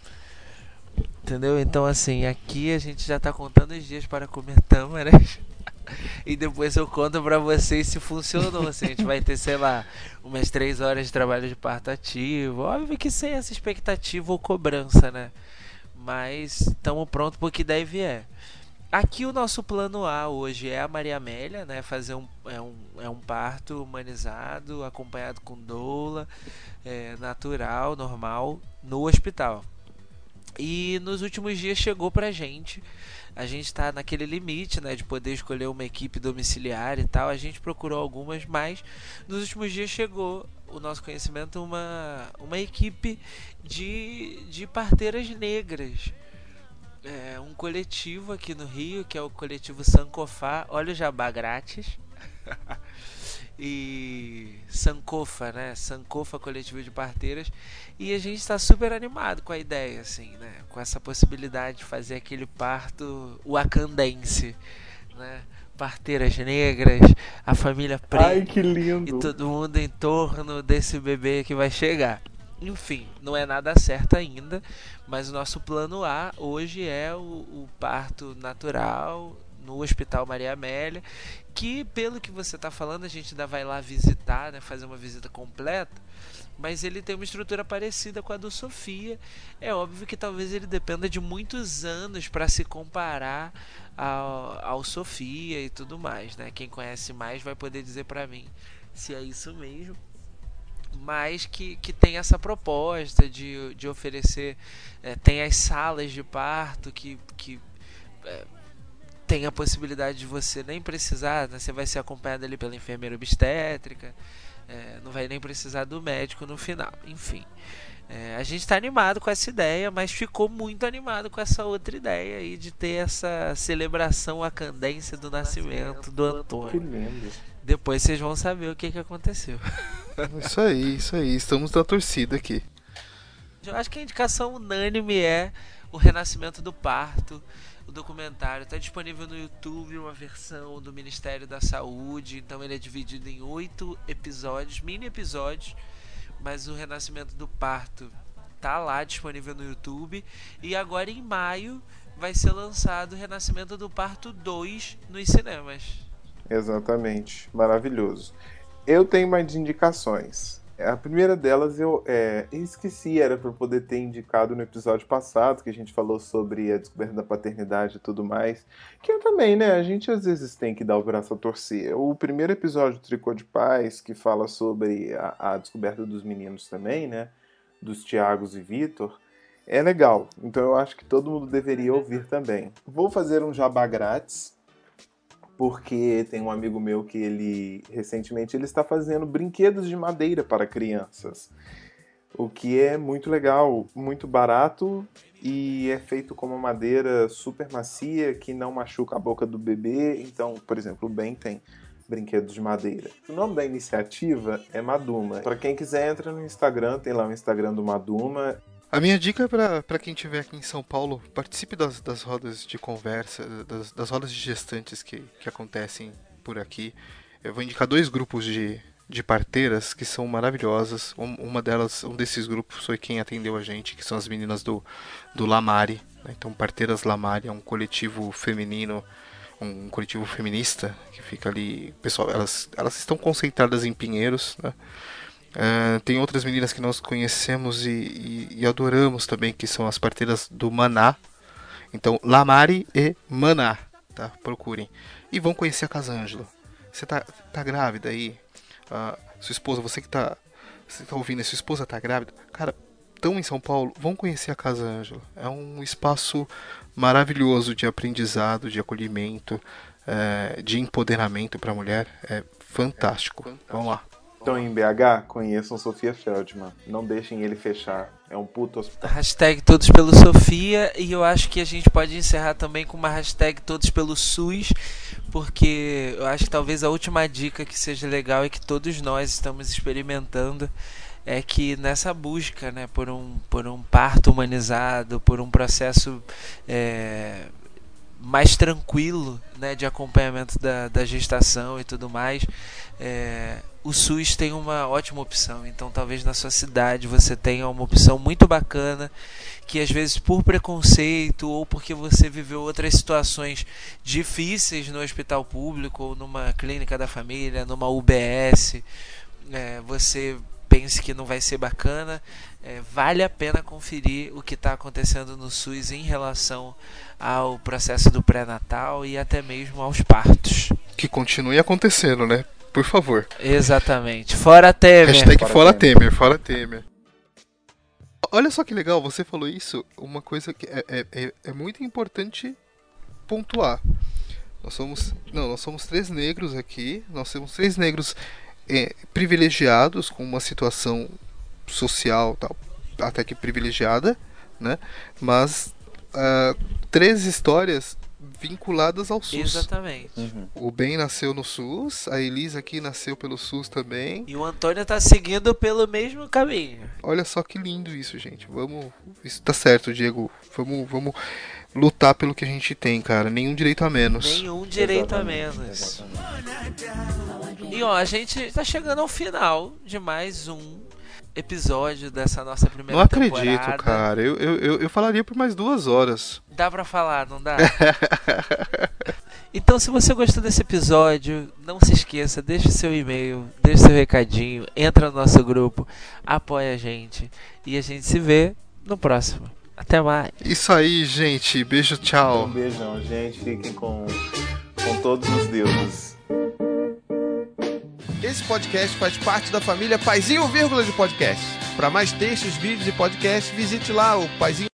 Entendeu? Então, assim, aqui a gente já está contando os dias para comer tâmaras. e depois eu conto para vocês se funcionou. Se a gente vai ter, sei lá, umas três horas de trabalho de parto ativo. Óbvio que sem essa expectativa ou cobrança, né? mas estamos prontos para o que deve vier. Aqui o nosso plano A hoje é a Maria Amélia, né? Fazer um, é um, é um parto humanizado, acompanhado com doula, é, natural, normal, no hospital. E nos últimos dias chegou pra gente. A gente está naquele limite, né, de poder escolher uma equipe domiciliar e tal. A gente procurou algumas, mas nos últimos dias chegou o nosso conhecimento uma, uma equipe de, de parteiras negras é, um coletivo aqui no Rio, que é o coletivo Sancofá. Olha o jabá grátis. e Sankofa, né? Sankofa Coletivo de Parteiras. E a gente está super animado com a ideia, assim, né? Com essa possibilidade de fazer aquele parto wakandense, né? Parteiras negras, a família preta. Ai, que lindo! E todo mundo em torno desse bebê que vai chegar. Enfim, não é nada certo ainda, mas o nosso plano A hoje é o, o parto natural no Hospital Maria Amélia, que pelo que você está falando, a gente ainda vai lá visitar, né, fazer uma visita completa, mas ele tem uma estrutura parecida com a do Sofia. É óbvio que talvez ele dependa de muitos anos para se comparar ao, ao Sofia e tudo mais, né? Quem conhece mais vai poder dizer para mim se é isso mesmo mas que, que tem essa proposta de, de oferecer. É, tem as salas de parto que, que é, tem a possibilidade de você nem precisar, né, você vai ser acompanhado ali pela enfermeira obstétrica, é, não vai nem precisar do médico no final. Enfim. É, a gente está animado com essa ideia, mas ficou muito animado com essa outra ideia aí de ter essa celebração a candência do nascimento do Antônio. Que lindo. Depois vocês vão saber o que, que aconteceu. Isso aí, isso aí. Estamos na torcida aqui. Eu acho que a indicação unânime é o Renascimento do Parto. Documentário está disponível no YouTube, uma versão do Ministério da Saúde. Então ele é dividido em oito episódios, mini episódios. Mas o Renascimento do Parto tá lá disponível no YouTube. E agora em maio vai ser lançado o Renascimento do Parto 2 nos cinemas. Exatamente. Maravilhoso. Eu tenho mais indicações. A primeira delas eu é, esqueci, era para poder ter indicado no episódio passado, que a gente falou sobre a descoberta da paternidade e tudo mais. Que eu também, né? A gente às vezes tem que dar o braço a torcer. O primeiro episódio do Tricô de Paz, que fala sobre a, a descoberta dos meninos também, né? Dos Tiagos e Vitor, é legal. Então eu acho que todo mundo deveria ouvir também. Vou fazer um jabá grátis porque tem um amigo meu que ele recentemente ele está fazendo brinquedos de madeira para crianças. O que é muito legal, muito barato e é feito com uma madeira super macia que não machuca a boca do bebê. Então, por exemplo, o Ben tem brinquedos de madeira. O nome da iniciativa é Maduma. Para quem quiser, entra no Instagram, tem lá o Instagram do Maduma. A minha dica é para quem estiver aqui em São Paulo, participe das, das rodas de conversa, das, das rodas de gestantes que, que acontecem por aqui. Eu vou indicar dois grupos de, de parteiras que são maravilhosas. uma delas, um desses grupos foi quem atendeu a gente, que são as meninas do, do Lamari. Né? Então, Parteiras Lamari é um coletivo feminino, um coletivo feminista que fica ali. Pessoal, elas, elas estão concentradas em Pinheiros, né? Uh, tem outras meninas que nós conhecemos e, e, e, adoramos também, que são as parteiras do Maná. Então, Lamari e Maná, tá? Procurem. E vão conhecer a Casângela. Você tá, tá grávida aí? Uh, sua esposa, você que tá, você tá ouvindo, sua esposa tá grávida? Cara, estão em São Paulo, vão conhecer a Casa Ângela. É um espaço maravilhoso de aprendizado, de acolhimento, é, de empoderamento para a mulher. É fantástico. É fantástico. Vamos lá. Estão em BH? Conheçam Sofia Feldman. Não deixem ele fechar. É um puto hospital. Hashtag todos pelo Sofia. E eu acho que a gente pode encerrar também com uma hashtag todos pelo SUS. Porque eu acho que talvez a última dica que seja legal é que todos nós estamos experimentando é que nessa busca né, por, um, por um parto humanizado, por um processo é, mais tranquilo né, de acompanhamento da, da gestação e tudo mais, é, o SUS tem uma ótima opção. Então, talvez na sua cidade você tenha uma opção muito bacana que às vezes por preconceito ou porque você viveu outras situações difíceis no hospital público ou numa clínica da família, numa UBS, é, você pense que não vai ser bacana, é, vale a pena conferir o que está acontecendo no SUS em relação ao processo do pré-natal e até mesmo aos partos. Que continue acontecendo, né? Por favor. Exatamente. Fora Temer. Hashtag Fora fora Temer. Temer, fora Temer. Olha só que legal, você falou isso, uma coisa que é, é, é- é muito importante pontuar. Nós somos. Não, nós somos três negros aqui. Nós somos três negros é, privilegiados, com uma situação social tal, até que privilegiada, né? Mas ah, três histórias vinculadas ao SUS. Exatamente. Uhum. O Ben nasceu no SUS, a Elisa aqui nasceu pelo SUS também. E o Antônio tá seguindo pelo mesmo caminho. Olha só que lindo isso, gente. Vamos. Isso tá certo, Diego. Vamos, vamos lutar pelo que a gente tem, cara. Nenhum direito a menos. Nenhum direito a Exatamente, menos. exatamente. E ó, a gente tá chegando ao final de mais um episódio dessa nossa primeira Não acredito, temporada. cara. Eu, eu, eu, eu falaria por mais duas horas. Dá pra falar, não dá? então, se você gostou desse episódio, não se esqueça, deixe seu e-mail, deixe seu recadinho, entra no nosso grupo, apoia a gente e a gente se vê no próximo. Até mais. Isso aí, gente. Beijo, Um tchau. beijão, gente. Fiquem com, com todos os deuses. Esse podcast faz parte da família Paizinho Vírgula de Podcast. Para mais textos, vídeos e podcasts, visite lá o Paizinho